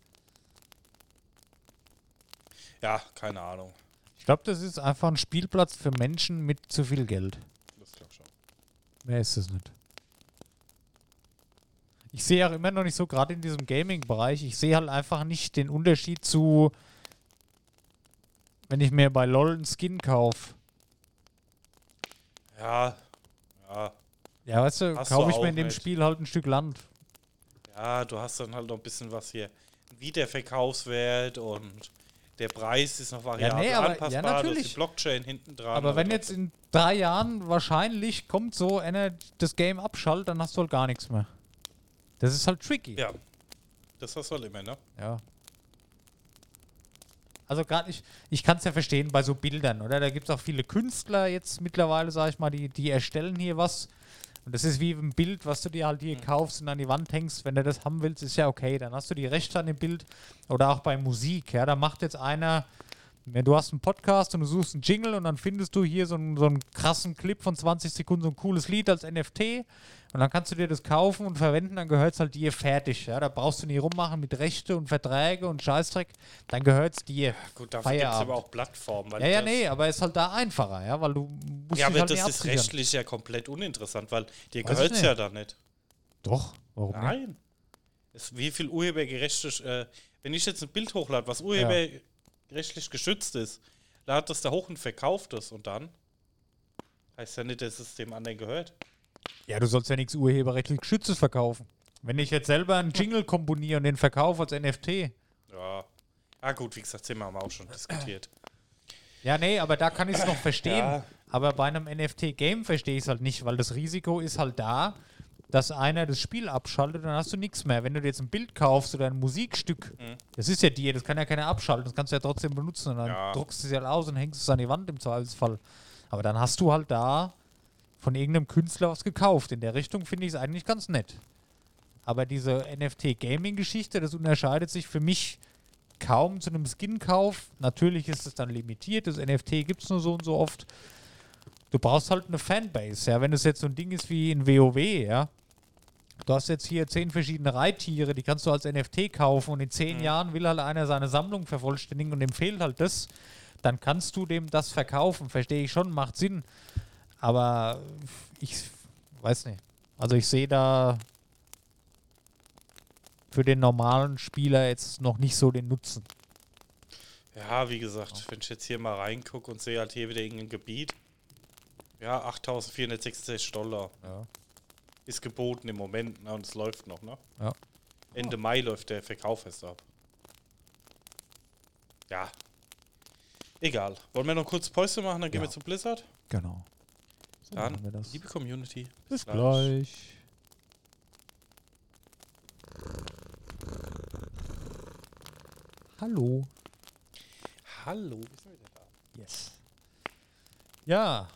Speaker 3: Ja, keine Ahnung.
Speaker 2: Ich glaube, das ist einfach ein Spielplatz für Menschen mit zu viel Geld.
Speaker 3: Das glaube ich schon.
Speaker 2: Mehr ist es nicht. Ich sehe auch immer noch nicht so, gerade in diesem Gaming-Bereich, ich sehe halt einfach nicht den Unterschied zu, wenn ich mir bei LOL einen Skin kaufe.
Speaker 3: Ja, ja,
Speaker 2: Ja, weißt du,
Speaker 3: Hast du
Speaker 2: kaufe ich mir in dem
Speaker 3: nicht.
Speaker 2: Spiel halt ein Stück Land.
Speaker 3: ja, du hast dann halt noch ein bisschen was hier. Wiederverkaufswert und der Preis ist noch variabel
Speaker 2: nee, aber- ja,
Speaker 3: anpassbar. hast
Speaker 2: natürlich.
Speaker 3: die Blockchain hinten dran.
Speaker 2: Aber wenn jetzt in drei Jahren wahrscheinlich kommt so einer das Game abschaltet, dann hast du halt gar nichts mehr. Das ist halt tricky.
Speaker 3: Ja, das hast du halt immer, ne?
Speaker 2: Ja. Also gerade ich, ich kann es ja verstehen bei so Bildern, oder? Da gibt es auch viele Künstler jetzt mittlerweile, sag ich mal, die, die erstellen hier was. Und das ist wie ein Bild, was du dir halt hier kaufst und an die Wand hängst. Wenn du das haben willst, ist ja okay. Dann hast du die Rechte an dem Bild. Oder auch bei Musik, ja. Da macht jetzt einer Wenn du hast einen Podcast und du suchst einen Jingle und dann findest du hier so einen, so einen krassen Clip von 20 Sekunden, so ein cooles Lied als NFT und dann kannst du dir das kaufen und verwenden, dann gehört es halt dir fertig. Ja? Da brauchst du nie rummachen mit Rechte und Verträge und Scheißdreck, dann gehört es dir.
Speaker 3: Gut, dafür gibt es aber auch Plattformen.
Speaker 2: Ja, ja, nee, aber ist halt da einfacher, ja, weil du musst
Speaker 3: Ja, aber
Speaker 2: halt
Speaker 3: das
Speaker 2: nicht
Speaker 3: ist rechtlich ja komplett uninteressant, weil dir gehört es
Speaker 2: nicht.
Speaker 3: ja da nicht.
Speaker 2: Doch, warum nicht?
Speaker 3: Nein. Es, wie viel urhebergerechtlich, äh, wenn ich jetzt ein Bild hochlade, was urheberrechtlich geschützt ist, lad das da hoch und verkauft es und dann heißt ja nicht, dass es dem anderen gehört.
Speaker 2: Ja, du sollst ja nichts urheberrechtlich Geschütztes verkaufen. Wenn ich jetzt selber einen Jingle komponiere und den verkaufe als NFT.
Speaker 3: Ja. Ah gut, wie gesagt, Thema haben wir auch schon diskutiert.
Speaker 2: Ja, nee, aber da kann ich es noch verstehen.
Speaker 3: Ja.
Speaker 2: Aber bei einem NFT-Game verstehe ich es halt nicht, weil das Risiko ist halt da, dass einer das Spiel abschaltet, dann hast du nichts mehr. Wenn du dir jetzt ein Bild kaufst oder ein Musikstück,
Speaker 3: Mhm.
Speaker 2: das ist ja dir, das kann ja keiner abschalten, das kannst du ja trotzdem benutzen und dann
Speaker 3: Ja.
Speaker 2: druckst du es ja aus und hängst es an die Wand im Zweifelsfall. Aber dann hast du halt da von irgendeinem Künstler was gekauft. In der Richtung finde ich es eigentlich ganz nett. Aber diese NFT-Gaming-Geschichte, das unterscheidet sich für mich kaum zu einem Skin-Kauf. Natürlich ist es dann limitiert, das NFT gibt es nur so und so oft. Du brauchst halt eine Fanbase, ja. Wenn es jetzt so ein Ding ist wie in WoW, ja. Du hast jetzt hier zehn verschiedene Reittiere, die kannst du als NFT kaufen und in zehn Jahren will halt einer seine Sammlung vervollständigen und dem fehlt halt das. Dann kannst du dem das verkaufen, verstehe ich schon, macht Sinn. Aber ich weiß nicht. Also ich sehe da für den normalen Spieler jetzt noch nicht so den Nutzen.
Speaker 3: Ja, wie gesagt, wenn ich jetzt hier mal reingucke und sehe halt hier wieder irgendein Gebiet. Ja, 8.466 Dollar
Speaker 2: Ja.
Speaker 3: Ist geboten im Moment ne, und es läuft noch, ne?
Speaker 2: Ja.
Speaker 3: Ende Mai läuft der Verkauf erst ab. Ja. Egal. Wollen wir noch kurz Pause machen, dann gehen
Speaker 2: Ja.
Speaker 3: wir zu Blizzard?
Speaker 2: Genau. So
Speaker 3: Dann,
Speaker 2: machen wir das.
Speaker 3: liebe Community,
Speaker 2: Bis gleich. Hallo.
Speaker 3: Hallo. Bist du wieder da?
Speaker 2: Yes. Ja.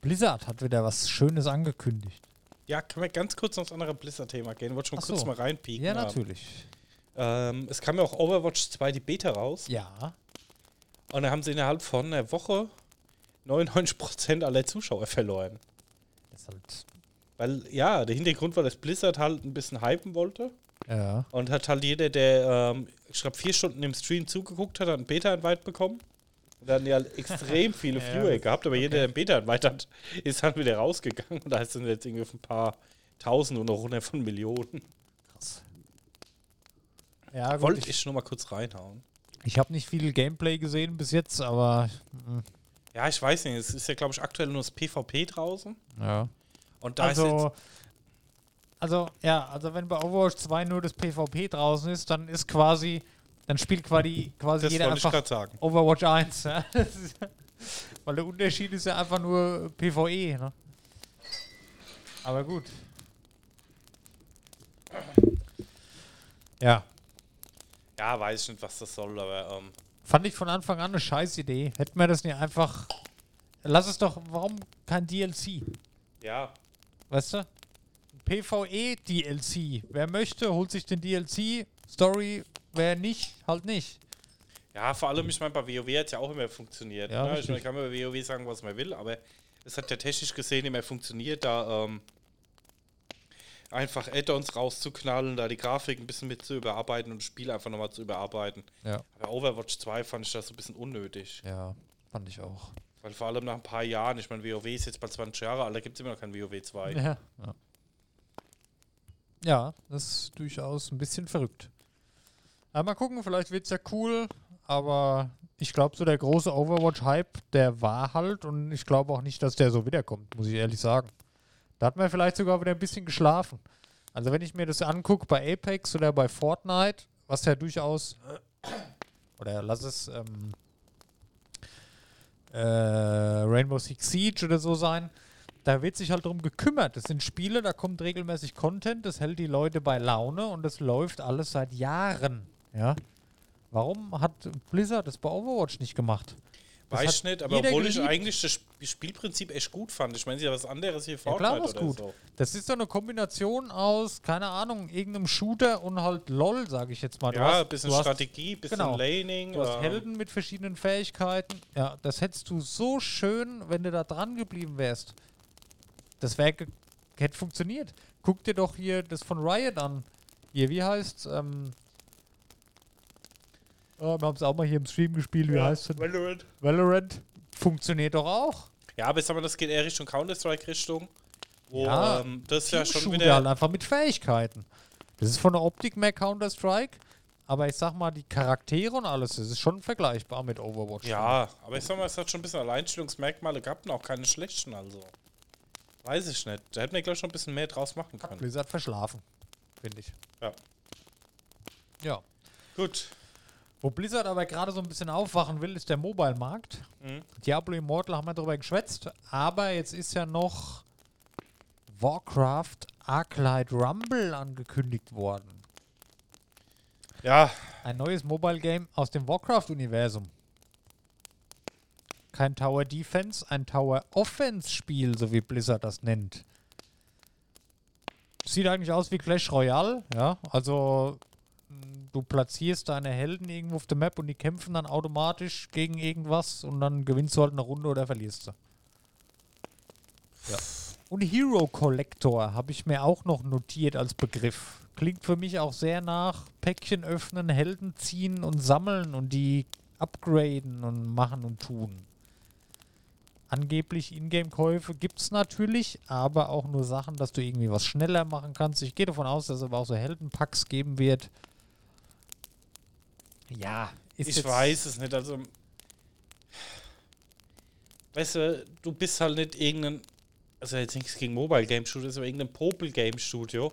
Speaker 2: Blizzard hat wieder was Schönes angekündigt.
Speaker 3: Ja, können wir ganz kurz noch das andere Blizzard-Thema gehen? Wollte schon
Speaker 2: Ach
Speaker 3: kurz
Speaker 2: so.
Speaker 3: mal reinpieken.
Speaker 2: Ja, natürlich.
Speaker 3: Ähm, es kam ja auch Overwatch 2 die Beta raus.
Speaker 2: Ja.
Speaker 3: Und da haben sie innerhalb von einer Woche 99% aller Zuschauer verloren.
Speaker 2: Das ist halt.
Speaker 3: Weil, ja, der Hintergrund war, dass Blizzard halt ein bisschen hypen wollte.
Speaker 2: Ja.
Speaker 3: Und hat halt jeder, der, ähm, ich glaube, vier Stunden im Stream zugeguckt hat, hat einen Beta-Invite bekommen. Und da hatten ja extrem (laughs) viele
Speaker 2: Ja,
Speaker 3: Viewer
Speaker 2: das-
Speaker 3: gehabt, aber jeder, der einen Beta-Invite hat, ist halt wieder rausgegangen. Und da sind jetzt irgendwie auf ein paar Tausend und noch hundert von Millionen.
Speaker 2: Krass. Ja, gut,
Speaker 3: Wollte
Speaker 2: ich,
Speaker 3: ich nur mal kurz reinhauen.
Speaker 2: ich habe nicht viel Gameplay gesehen bis jetzt, aber. mm,
Speaker 3: Ja, ich weiß nicht, es ist ja, glaube ich, aktuell nur das PvP draußen.
Speaker 2: Ja.
Speaker 3: Und da ist
Speaker 2: Also,
Speaker 3: jetzt,
Speaker 2: also, ja, also wenn bei Overwatch 2 nur das PvP draußen ist, dann ist quasi, dann spielt quasi, quasi
Speaker 3: das
Speaker 2: jeder einfach. Overwatch 1. Ja? Ist, (laughs) weil der Unterschied ist ja einfach nur PvE. Ne? Aber gut. Ja,
Speaker 3: Ja, weiß ich nicht, was das soll, aber ähm,
Speaker 2: fand ich von Anfang an eine scheiß Idee. Hätten wir das nicht einfach. Lass es doch, warum kein DLC?
Speaker 3: ja,
Speaker 2: Weißt du? PvE-DLC. Wer möchte, holt sich den DLC. Story, wer nicht, halt nicht.
Speaker 3: Ja, vor allem, ich meine, bei WoW hat es ja auch immer funktioniert.
Speaker 2: Ja,
Speaker 3: ne? Ich
Speaker 2: richtig.
Speaker 3: meine, kann man bei WoW sagen, was man will, aber es hat ja technisch gesehen immer funktioniert, da ähm, einfach Add-ons rauszuknallen, da die Grafik ein bisschen mit zu überarbeiten und das Spiel einfach nochmal zu überarbeiten.
Speaker 2: Ja.
Speaker 3: Aber Overwatch 2 fand ich das so ein bisschen unnötig.
Speaker 2: Ja, fand ich auch.
Speaker 3: Weil vor allem nach ein paar Jahren, ich meine, WoW ist jetzt bald 20 Jahre alt, da gibt es immer noch kein WoW 2.
Speaker 2: Ja. ja. Ja, das ist durchaus ein bisschen verrückt. Aber mal gucken, vielleicht wird es ja cool, aber ich glaube, so der große Overwatch-Hype, der war halt und ich glaube auch nicht, dass der so wiederkommt, muss ich ehrlich sagen. Da hat man vielleicht sogar wieder ein bisschen geschlafen. Also wenn ich mir das angucke bei Apex oder bei Fortnite, was ja durchaus, (coughs) oder lass es ähm, äh, Rainbow Six Siege oder so sein, da wird sich halt drum gekümmert. Das sind Spiele, da kommt regelmäßig Content, das hält die Leute bei Laune und das läuft alles seit Jahren. Ja. Warum hat Blizzard das bei Overwatch nicht gemacht? Das
Speaker 3: Weiß ich nicht, aber obwohl ich
Speaker 2: geliebt.
Speaker 3: eigentlich das Sp- Spielprinzip echt gut fand. Ich meine, sie haben was anderes hier
Speaker 2: Ja,
Speaker 3: Fortnite
Speaker 2: klar, was
Speaker 3: oder
Speaker 2: gut.
Speaker 3: so.
Speaker 2: Das ist so eine Kombination aus, keine Ahnung, irgendeinem Shooter und halt LOL, sage ich jetzt mal. Du
Speaker 3: Ja,
Speaker 2: hast-
Speaker 3: ein bisschen
Speaker 2: hast-
Speaker 3: Strategie, ein bisschen
Speaker 2: genau.
Speaker 3: Laning.
Speaker 2: Du hast
Speaker 3: ähm,
Speaker 2: Helden mit verschiedenen Fähigkeiten. Ja, das hättest du so schön, wenn du da dran geblieben wärst. Das wäre hätte funktioniert. Guck dir doch hier das von Riot an. Hier, wie heißt's? Ähm, wir haben es auch mal hier im Stream gespielt. Wie
Speaker 3: ja,
Speaker 2: heißt es?
Speaker 3: Valorant.
Speaker 2: Valorant. Funktioniert doch auch.
Speaker 3: Ja, aber ich sag mal, das geht eher Richtung Counter-Strike-Richtung. Wo
Speaker 2: Ja,
Speaker 3: ähm, das ist ja schon wieder.
Speaker 2: halt einfach mit Fähigkeiten. Das ist von der Optik mehr Counter-Strike. Aber ich sag mal, die Charaktere und alles, das ist schon vergleichbar mit Overwatch.
Speaker 3: Ja, aber ich sag mal, es hat schon ein bisschen Alleinstellungsmerkmale gehabt und auch keine schlechten, also. Weiß ich nicht. Da hätten wir, glaube ich, schon ein bisschen mehr draus machen können.
Speaker 2: Blizzard verschlafen, finde ich.
Speaker 3: Ja.
Speaker 2: Ja.
Speaker 3: Gut.
Speaker 2: Wo Blizzard aber gerade so ein bisschen aufwachen will, ist der Mobile-Markt.
Speaker 3: Mhm.
Speaker 2: Diablo Immortal haben wir darüber geschwätzt, aber jetzt ist ja noch Warcraft Arclight Rumble angekündigt worden.
Speaker 3: Ja,
Speaker 2: Ein neues Mobile Game aus dem Warcraft-Universum. Kein Tower Defense, ein Tower Offense-Spiel, so wie Blizzard das nennt. Sieht eigentlich aus wie Clash Royale, ja. Also du platzierst deine Helden irgendwo auf der Map und die kämpfen dann automatisch gegen irgendwas und dann gewinnst du halt eine Runde oder verlierst du. Ja. Und Hero Collector habe ich mir auch noch notiert als Begriff. Klingt für mich auch sehr nach Päckchen öffnen, Helden ziehen und sammeln und die upgraden und machen und tun. Angeblich Ingame-Käufe gibt es natürlich, aber auch nur Sachen, dass du irgendwie was schneller machen kannst. Ich gehe davon aus, dass es aber auch so Heldenpacks geben wird. Ja, ist
Speaker 3: ich weiß es nicht. Also, weißt du, du bist halt nicht irgendein, also jetzt nichts gegen Mobile Game Studio, aber irgendein Popel Game Studio,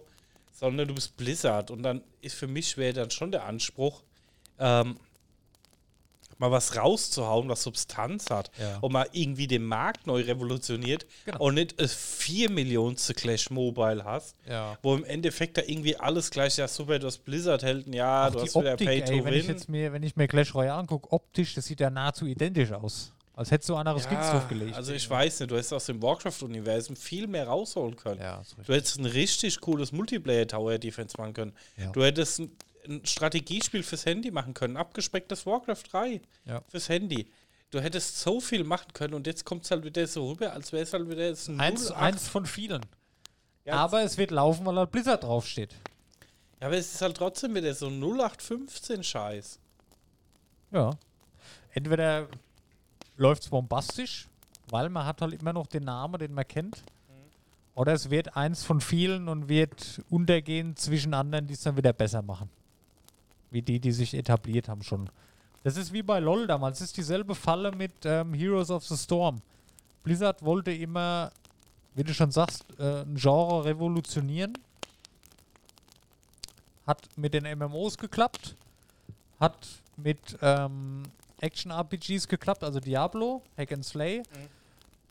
Speaker 3: sondern du bist Blizzard. Und dann ist für mich wäre dann schon der Anspruch, ähm, mal was rauszuhauen, was Substanz hat
Speaker 2: Ja.
Speaker 3: und mal irgendwie den Markt neu revolutioniert
Speaker 2: Genau.
Speaker 3: und nicht das 4 Millionste Clash Mobile hast,
Speaker 2: Ja.
Speaker 3: wo im Endeffekt da irgendwie alles gleich, ja super, du hast Blizzard-Helden, ja,
Speaker 2: Auch
Speaker 3: du hast wieder
Speaker 2: Optik,
Speaker 3: Pay to
Speaker 2: ey, wenn ich
Speaker 3: Win.
Speaker 2: jetzt mir, wenn ich mir Clash Royale angucke, optisch, das sieht ja nahezu identisch aus. Als hättest du andere Skins draufgelegt.
Speaker 3: Also ich weiß nicht, du hättest aus dem Warcraft-Universum viel mehr rausholen können.
Speaker 2: Ja.
Speaker 3: Du hättest ein richtig cooles Multiplayer-Tower-Defense machen können.
Speaker 2: Ja.
Speaker 3: Du hättest ein, ein Strategiespiel fürs Handy machen können, abgespecktes Warcraft 3
Speaker 2: Ja.
Speaker 3: fürs Handy. Du hättest so viel machen können und jetzt kommt es halt wieder so rüber, als wäre es halt wieder jetzt ein
Speaker 2: Eins,
Speaker 3: 08.
Speaker 2: eins von vielen.
Speaker 3: Ja,
Speaker 2: Aber es wird laufen, weil halt Blizzard draufsteht.
Speaker 3: Ja, aber es ist halt trotzdem wieder so 0815-Scheiß.
Speaker 2: Ja. Entweder läuft es bombastisch, weil man hat halt immer noch den Namen, den man kennt. Oder es wird eins von vielen und wird untergehen zwischen anderen, die es dann wieder besser machen. Wie die, die sich etabliert haben schon. Das ist wie bei LOL damals. Das ist dieselbe Falle mit ähm, Heroes of the Storm. Blizzard wollte immer, wie du schon sagst, äh, ein Genre revolutionieren. Hat mit den MMOs geklappt. Hat mit ähm, Action-RPGs geklappt, also Diablo, Hack and Slay.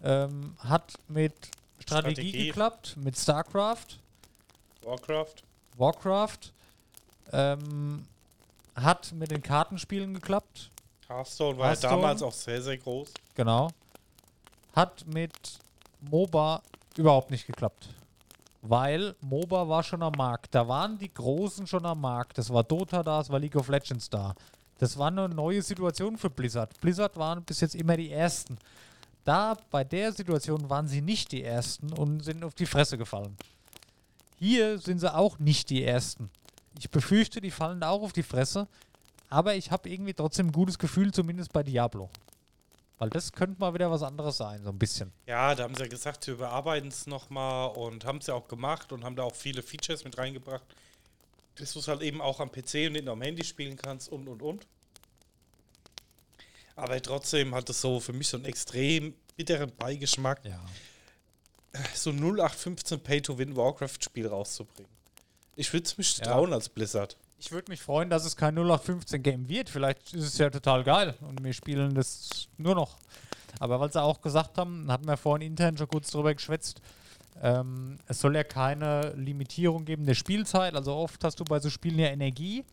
Speaker 2: Ähm, hat mit Strategie,
Speaker 3: Strategie.
Speaker 2: geklappt, mit StarCraft,
Speaker 3: Warcraft.
Speaker 2: Warcraft. Ähm, hat mit den Kartenspielen geklappt,
Speaker 3: Hearthstone war
Speaker 2: Hearthstone.
Speaker 3: ja damals auch sehr, sehr groß.
Speaker 2: genau. Hat mit MOBA überhaupt nicht geklappt. Weil MOBA war schon am Markt. Da waren die Großen schon am Markt. Das war Dota da, es war League of Legends da. Das war eine neue Situation für Blizzard. Blizzard waren bis jetzt immer die Ersten. Da, bei der Situation waren sie nicht die Ersten und sind auf die Fresse gefallen. Hier sind sie auch nicht die Ersten. Ich befürchte, die fallen da auch auf die Fresse. Aber ich habe irgendwie trotzdem ein gutes Gefühl, zumindest bei Diablo. Weil das könnte mal wieder was anderes sein, so ein bisschen.
Speaker 3: Ja, da haben sie ja gesagt, sie überarbeiten es nochmal und haben es ja auch gemacht und haben da auch viele Features mit reingebracht, dass du es halt eben auch am PC und nicht nur am Handy spielen kannst und und und. Aber trotzdem hat es so für mich so einen extrem bitteren Beigeschmack,
Speaker 2: Ja.
Speaker 3: so ein 0815 Pay-to-Win Warcraft-Spiel rauszubringen. Ich würde es mich
Speaker 2: Ja.
Speaker 3: trauen als Blizzard.
Speaker 2: Ich würde mich freuen, dass es kein 0815-Game wird. Vielleicht ist es ja total geil und wir spielen das nur noch. Aber weil sie auch gesagt haben, hatten wir vorhin intern schon kurz drüber geschwätzt, ähm, es soll ja keine Limitierung geben der Spielzeit. Also oft hast du bei so Spielen ja Energie.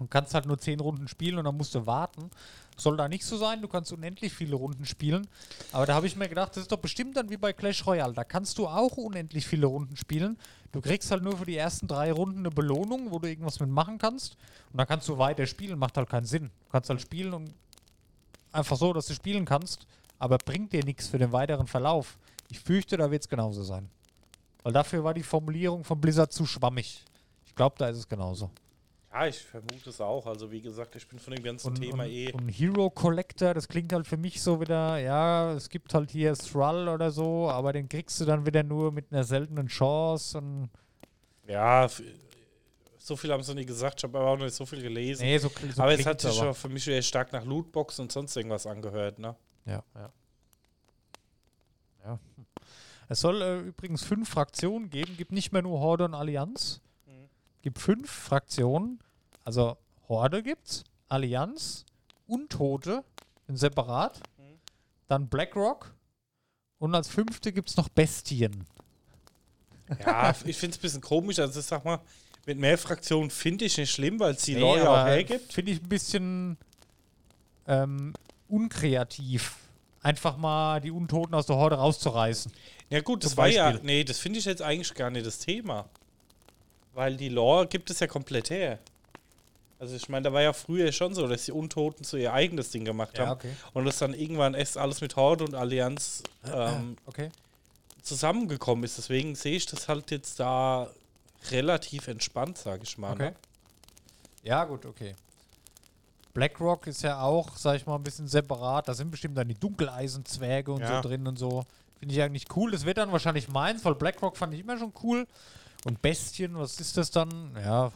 Speaker 2: Du kannst halt nur 10 Runden spielen und dann musst du warten. Soll da nicht so sein, du kannst unendlich viele Runden spielen. Aber da habe ich mir gedacht, das ist doch bestimmt dann wie bei Clash Royale. Da kannst du auch unendlich viele Runden spielen. Du kriegst halt nur für die ersten drei Runden eine Belohnung, wo du irgendwas mitmachen kannst. Und dann kannst du weiter spielen, macht halt keinen Sinn. Du kannst halt spielen und einfach so, dass du spielen kannst, aber bringt dir nichts für den weiteren Verlauf. Ich fürchte, da wird es genauso sein. Weil dafür war die Formulierung von Blizzard zu schwammig. Ich glaube, da ist es genauso.
Speaker 3: Ja, ich vermute es auch. Also wie gesagt, ich bin von dem ganzen
Speaker 2: Und,
Speaker 3: Thema
Speaker 2: und,
Speaker 3: eh.
Speaker 2: und Hero Collector, das klingt halt für mich so wieder, ja, es gibt halt hier Thrall oder so, aber den kriegst du dann wieder nur mit einer seltenen Chance und
Speaker 3: Ja, so viel haben sie nie gesagt. Ich habe aber auch noch nicht so viel gelesen.
Speaker 2: nee, so, so
Speaker 3: aber es hat sich
Speaker 2: aber.
Speaker 3: schon für mich eher stark nach Lootbox und sonst irgendwas angehört, ne?
Speaker 2: Ja, ja. ja. Es soll äh, übrigens fünf Fraktionen geben, gibt nicht mehr nur Horde und Allianz. Gibt fünf Fraktionen. Also Horde gibt's, Allianz, Untote, sind separat.
Speaker 3: Mhm.
Speaker 2: Dann BlackRock und als fünfte gibt's noch Bestien.
Speaker 3: Ja, (laughs) ich finde es ein bisschen komisch. Also ich sag mal, mit mehr Fraktionen finde ich nicht schlimm, weil es die
Speaker 2: Nee,
Speaker 3: Lore ja auch hergibt.
Speaker 2: Finde ich ein bisschen ähm, unkreativ. Einfach mal die Untoten aus der Horde rauszureißen.
Speaker 3: Ja gut, das
Speaker 2: Zum
Speaker 3: war ja, nee, das finde ich jetzt eigentlich gar nicht das Thema. Weil die Lore gibt es ja komplett her. Also ich meine, da war ja früher schon so, dass die Untoten so ihr eigenes Ding gemacht haben.
Speaker 2: okay.
Speaker 3: Und das dann irgendwann erst alles mit Horde und Allianz ähm,
Speaker 2: Okay.
Speaker 3: zusammengekommen ist. Deswegen sehe ich das halt jetzt da relativ entspannt, sage ich mal.
Speaker 2: Okay.
Speaker 3: Ne?
Speaker 2: Ja, gut, okay. BlackRock ist ja auch, sag ich mal, ein bisschen separat. Da sind bestimmt dann die Dunkeleisenzwerge und
Speaker 3: Ja.
Speaker 2: so drin und so. Finde ich eigentlich cool. Das wird dann wahrscheinlich meins, weil BlackRock fand ich immer schon cool. Und Bestien, was ist das dann? Ja,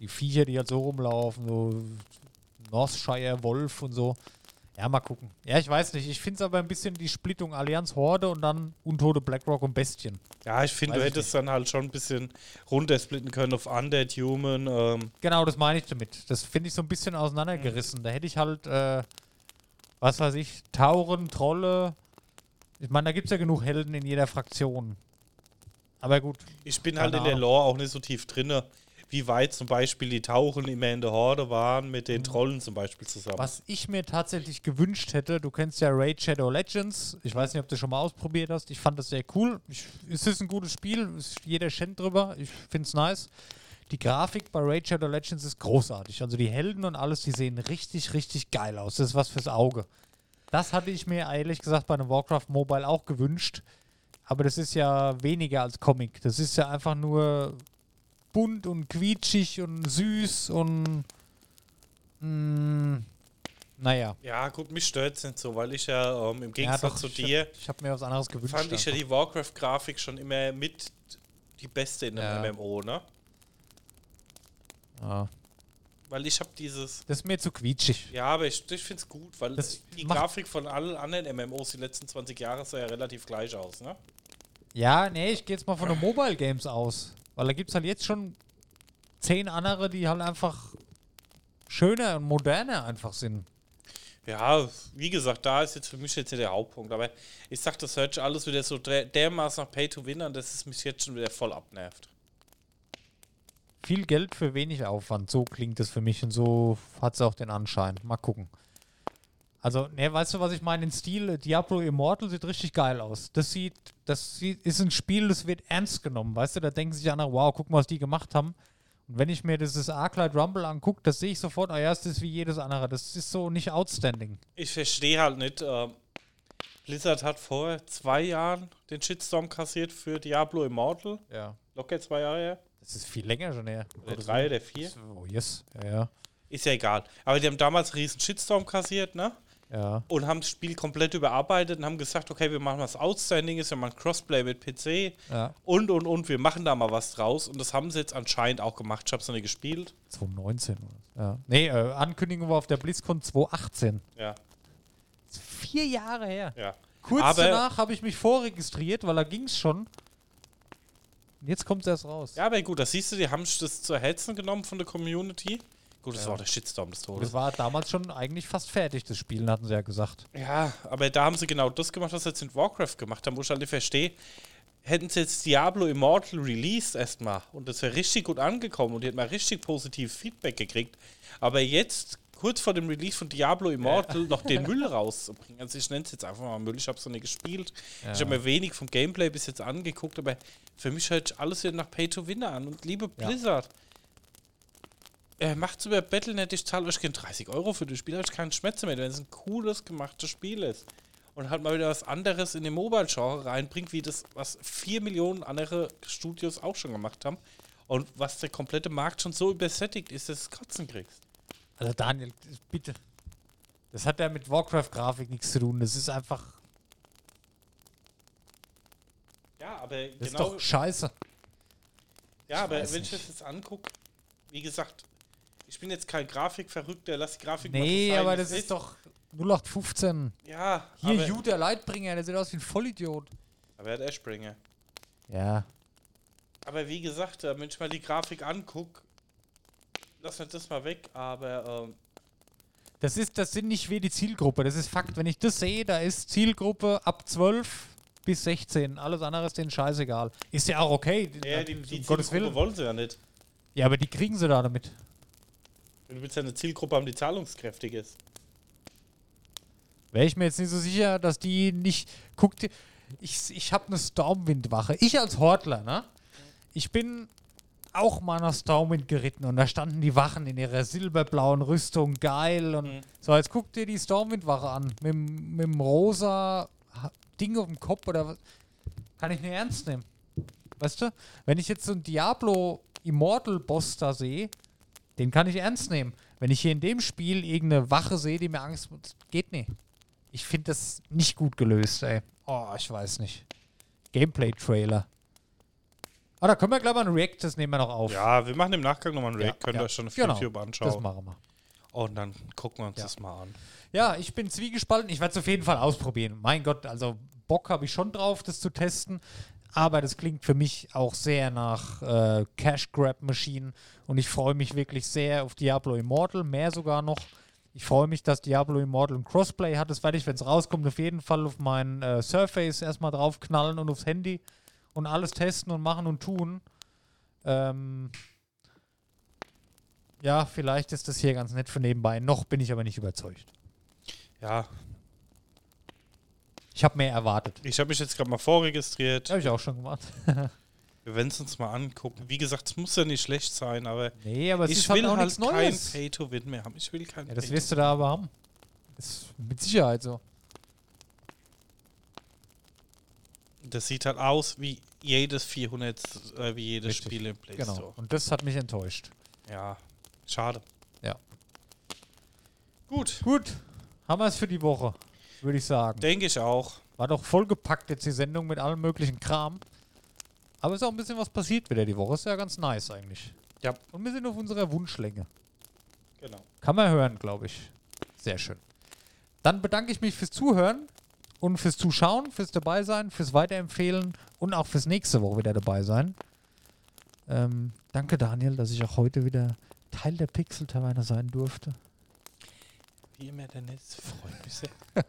Speaker 2: die Viecher, die halt so rumlaufen, so Northshire Wolf und so. Ja, mal gucken. Ja, ich weiß nicht. Ich finde es aber ein bisschen die Splittung Allianz Horde und dann Untote BlackRock und Bestien.
Speaker 3: Ja, ich finde, du
Speaker 2: ich
Speaker 3: hättest dann halt schon ein bisschen runtersplitten können auf Undead Human. Ähm,
Speaker 2: Genau, das meine ich damit. Das finde ich so ein bisschen auseinandergerissen. Da hätte ich halt, äh, was weiß ich, Tauren, Trolle. Ich meine, da gibt es ja genug Helden in jeder Fraktion. Aber gut.
Speaker 3: ich bin halt in der. Lore auch nicht so tief drinne, wie weit zum Beispiel die Tauchen immer in der Horde waren mit den Trollen zum Beispiel zusammen.
Speaker 2: Mhm. Was ich mir tatsächlich gewünscht hätte, du kennst ja Raid Shadow Legends. Ich weiß nicht, ob du schon mal ausprobiert hast. Ich fand das sehr cool. Ich, es ist ein gutes Spiel. Es- Jeder schenkt drüber. Ich finde es nice. Die Grafik bei Raid Shadow Legends ist großartig. Also die Helden und alles, die sehen richtig, richtig geil aus. Das ist was fürs Auge. Das hatte ich mir ehrlich gesagt bei einem Warcraft Mobile auch gewünscht. Aber das ist ja weniger als Comic. Das ist ja einfach nur bunt und quietschig und süß und mh, naja.
Speaker 3: ja, gut, mich stört es nicht so, weil ich ja ähm, im Gegensatz
Speaker 2: doch,
Speaker 3: zu
Speaker 2: ich
Speaker 3: dir
Speaker 2: Hab, ich habe mir was anderes gewünscht.
Speaker 3: fand ich ja die Warcraft-Grafik schon immer mit die beste in einem
Speaker 2: Ja.
Speaker 3: MMO, ne?
Speaker 2: ja.
Speaker 3: Weil ich habe dieses.
Speaker 2: Das ist mir zu quietschig.
Speaker 3: Ja, aber ich, ich finde es gut, weil
Speaker 2: Das
Speaker 3: die Grafik von allen anderen MMOs die letzten 20 Jahre sah ja relativ gleich aus, ne?
Speaker 2: Ja, nee, ich gehe jetzt mal von den Mobile Games aus. Weil da gibt es halt jetzt schon zehn andere, die halt einfach schöner und moderner einfach sind.
Speaker 3: Ja, wie gesagt, da ist jetzt für mich jetzt der Hauptpunkt. Aber ich sag, das hört alles wieder so der- dermaßen nach Pay to Win an, dass es mich jetzt schon wieder voll abnervt.
Speaker 2: Viel Geld für wenig Aufwand, so klingt es für mich und so hat es auch den Anschein. Mal gucken. Also, ne, weißt du, was ich meine? Den Stil Diablo Immortal sieht richtig geil aus. Das sieht, das sieht, ist ein Spiel, das wird ernst genommen, weißt du? Da denken sich andere, wow, guck mal, was die gemacht haben. Und wenn ich mir dieses Arclight Rumble angucke, das sehe ich sofort, ah ja, das ist wie jedes andere. Das ist so nicht outstanding.
Speaker 3: Ich verstehe halt nicht. Ähm, Blizzard hat vor zwei Jahren den Shitstorm kassiert für Diablo Immortal.
Speaker 2: Ja.
Speaker 3: Locker zwei Jahre her.
Speaker 2: Das ist viel länger schon her.
Speaker 3: Oder drei oder vier.
Speaker 2: Oh, yes. Ja, ja.
Speaker 3: Ist ja egal. Aber die haben damals einen riesen Shitstorm kassiert, ne?
Speaker 2: Ja.
Speaker 3: Und haben das Spiel komplett überarbeitet und haben gesagt, okay, wir machen was Outstandinges, wir machen Crossplay mit PC
Speaker 2: ja.
Speaker 3: und und und, wir machen da mal was draus. Und das haben sie jetzt anscheinend auch gemacht. Ich habe es noch nicht gespielt.
Speaker 2: 2019 oder so. Ja. Nee, äh, Ankündigung war auf der BlizzCon 2018.
Speaker 3: Ja,
Speaker 2: vier Jahre her.
Speaker 3: ja.
Speaker 2: Kurz
Speaker 3: Aber-
Speaker 2: danach habe ich mich vorregistriert, weil da ging es schon. Jetzt kommt es erst raus.
Speaker 3: Ja, aber gut, das siehst du, die haben das zu Herzen genommen von der Community. Gut, das
Speaker 2: Ja.
Speaker 3: war der Shitstorm des
Speaker 2: Das
Speaker 3: Todes.
Speaker 2: war damals schon eigentlich fast fertig, das Spiel, hatten sie ja gesagt.
Speaker 3: Ja, aber da haben sie genau das gemacht, was sie jetzt in Warcraft gemacht haben, wo ich halt nicht verstehe. hätten sie jetzt Diablo Immortal released erstmal und das wäre richtig gut angekommen und die hätten mal richtig positives Feedback gekriegt. Aber jetzt, kurz vor dem Release von Diablo Immortal, noch den Müll rauszubringen. Also ich nenne es jetzt einfach mal Müll, ich habe es noch nicht gespielt.
Speaker 2: Ja.
Speaker 3: Ich habe mir wenig vom Gameplay bis jetzt angeguckt, aber für mich hört alles wieder nach Pay to Win an. Und liebe
Speaker 2: Ja.
Speaker 3: Blizzard, äh, macht's über Battle.net, ich zahle euch gerne 30 Euro für das Spiel, habe ich keinen Schmerz mehr, wenn es ein cooles, gemachtes Spiel ist. Und halt mal wieder was anderes in den Mobile-Genre reinbringt, wie das, was 4 Millionen andere Studios auch schon gemacht haben. Und was der komplette Markt schon so übersättigt ist, dass du es kotzen kriegst.
Speaker 2: Also Daniel, bitte. Das hat ja mit Warcraft-Grafik nichts zu tun. Das ist einfach,
Speaker 3: Ja, aber
Speaker 2: das ist
Speaker 3: genau.
Speaker 2: doch scheiße.
Speaker 3: Ja, aber
Speaker 2: weiß
Speaker 3: wenn ich
Speaker 2: nicht.
Speaker 3: das jetzt angucke, wie gesagt, ich bin jetzt kein Grafikverrückter, lass die Grafik
Speaker 2: Nee, aber das ist doch 0815.
Speaker 3: Ja,
Speaker 2: Hier, der Leitbringer, der sieht aus wie ein Vollidiot.
Speaker 3: aber er hat Ashbringer.
Speaker 2: Ja.
Speaker 3: Aber wie gesagt, äh, wenn ich mal die Grafik angucke, lass mir das mal weg, aber ähm,
Speaker 2: Das, ist, das sind nicht wir die Zielgruppe, das ist Fakt. Wenn ich das sehe, da ist Zielgruppe ab 12 bis 16. Alles andere ist denen scheißegal. Ist ja auch okay.
Speaker 3: ja, die,
Speaker 2: um
Speaker 3: die
Speaker 2: Gottes
Speaker 3: Zielgruppe
Speaker 2: Willen.
Speaker 3: wollen sie ja nicht.
Speaker 2: Ja, aber die kriegen sie da damit.
Speaker 3: Du willst ja eine Zielgruppe haben, die zahlungskräftig ist.
Speaker 2: Wäre ich mir jetzt nicht so sicher, dass die nicht. Guck dir. Ich, ich habe eine Stormwind-Wache. Ich als Hortler, ne? Ich bin auch mal nach Stormwind geritten und da standen die Wachen in ihrer silberblauen Rüstung, geil. Und
Speaker 3: Mhm.
Speaker 2: so, jetzt guck dir die Stormwind-Wache an. Mit, dem- mit dem rosa Ding auf dem Kopf oder was. Kann ich nicht ernst nehmen. Weißt du? Wenn ich jetzt so einen Diablo Immortal-Boss da sehe, den kann ich ernst nehmen. Wenn ich hier in dem Spiel irgendeine Wache sehe, die mir Angst macht, geht nicht. Ich finde das nicht gut gelöst, ey. Oh, ich weiß nicht. Gameplay-Trailer. Ah, da können wir gleich mal ein React, das nehmen wir noch auf.
Speaker 3: Ja, wir machen im Nachgang nochmal
Speaker 2: Ja,
Speaker 3: React, könnt ihr
Speaker 2: ja.
Speaker 3: euch schon auf
Speaker 2: Genau,
Speaker 3: YouTube
Speaker 2: Das
Speaker 3: anschauen.
Speaker 2: machen wir.
Speaker 3: Und dann gucken wir uns
Speaker 2: Ja.
Speaker 3: das mal an.
Speaker 2: Ja, ich bin zwiegespalten. Ich werde es auf jeden Fall ausprobieren. Mein Gott, also Bock habe ich schon drauf, das zu testen. Aber das klingt für mich auch sehr nach äh, Cash Grab Machine. Und ich freue mich wirklich sehr auf Diablo Immortal, mehr sogar noch. Ich freue mich, dass Diablo Immortal ein Crossplay hat. Das werde ich, wenn es rauskommt, auf jeden Fall auf mein äh, Surface erstmal draufknallen und aufs Handy und alles testen und machen und tun. Ähm, ja, vielleicht ist das hier ganz nett für nebenbei. Noch bin ich aber nicht überzeugt.
Speaker 3: Ja,
Speaker 2: Ich habe mehr erwartet.
Speaker 3: ich habe mich jetzt gerade mal vorregistriert.
Speaker 2: Habe ich auch schon gemacht. (laughs)
Speaker 3: Wir werden es uns mal angucken. Wie gesagt, es muss ja nicht schlecht sein, aber
Speaker 2: Nee, aber es
Speaker 3: ich
Speaker 2: ist
Speaker 3: will
Speaker 2: halt
Speaker 3: halt kein
Speaker 2: Neues.
Speaker 3: Pay-to-Win mehr haben. Ich will kein
Speaker 2: Ja, das wirst du da aber haben. Ist mit Sicherheit so.
Speaker 3: Das sieht halt aus wie jedes 400, äh, wie jedes
Speaker 2: Richtig.
Speaker 3: Spiel im Play
Speaker 2: Genau.
Speaker 3: Store.
Speaker 2: Und das hat mich enttäuscht.
Speaker 3: Ja, schade.
Speaker 2: Ja.
Speaker 3: Gut,
Speaker 2: Gut, haben wir es für die Woche, würde ich sagen.
Speaker 3: denke ich auch.
Speaker 2: War doch vollgepackt jetzt die Sendung mit allem möglichen Kram. Aber ist auch ein bisschen was passiert wieder die Woche. Ist ja ganz nice eigentlich.
Speaker 3: Ja.
Speaker 2: Und wir sind auf unserer Wunschlänge.
Speaker 3: Genau.
Speaker 2: Kann man hören, glaube ich. Sehr schön. Dann bedanke ich mich fürs Zuhören und fürs Zuschauen, fürs Dabeisein, fürs Weiterempfehlen und auch fürs nächste Woche wieder dabei sein. Ähm, danke, Daniel, dass ich auch heute wieder Teil der Pixel-Taverne sein durfte.
Speaker 3: Wie immer der Netz freut mich sehr. (laughs)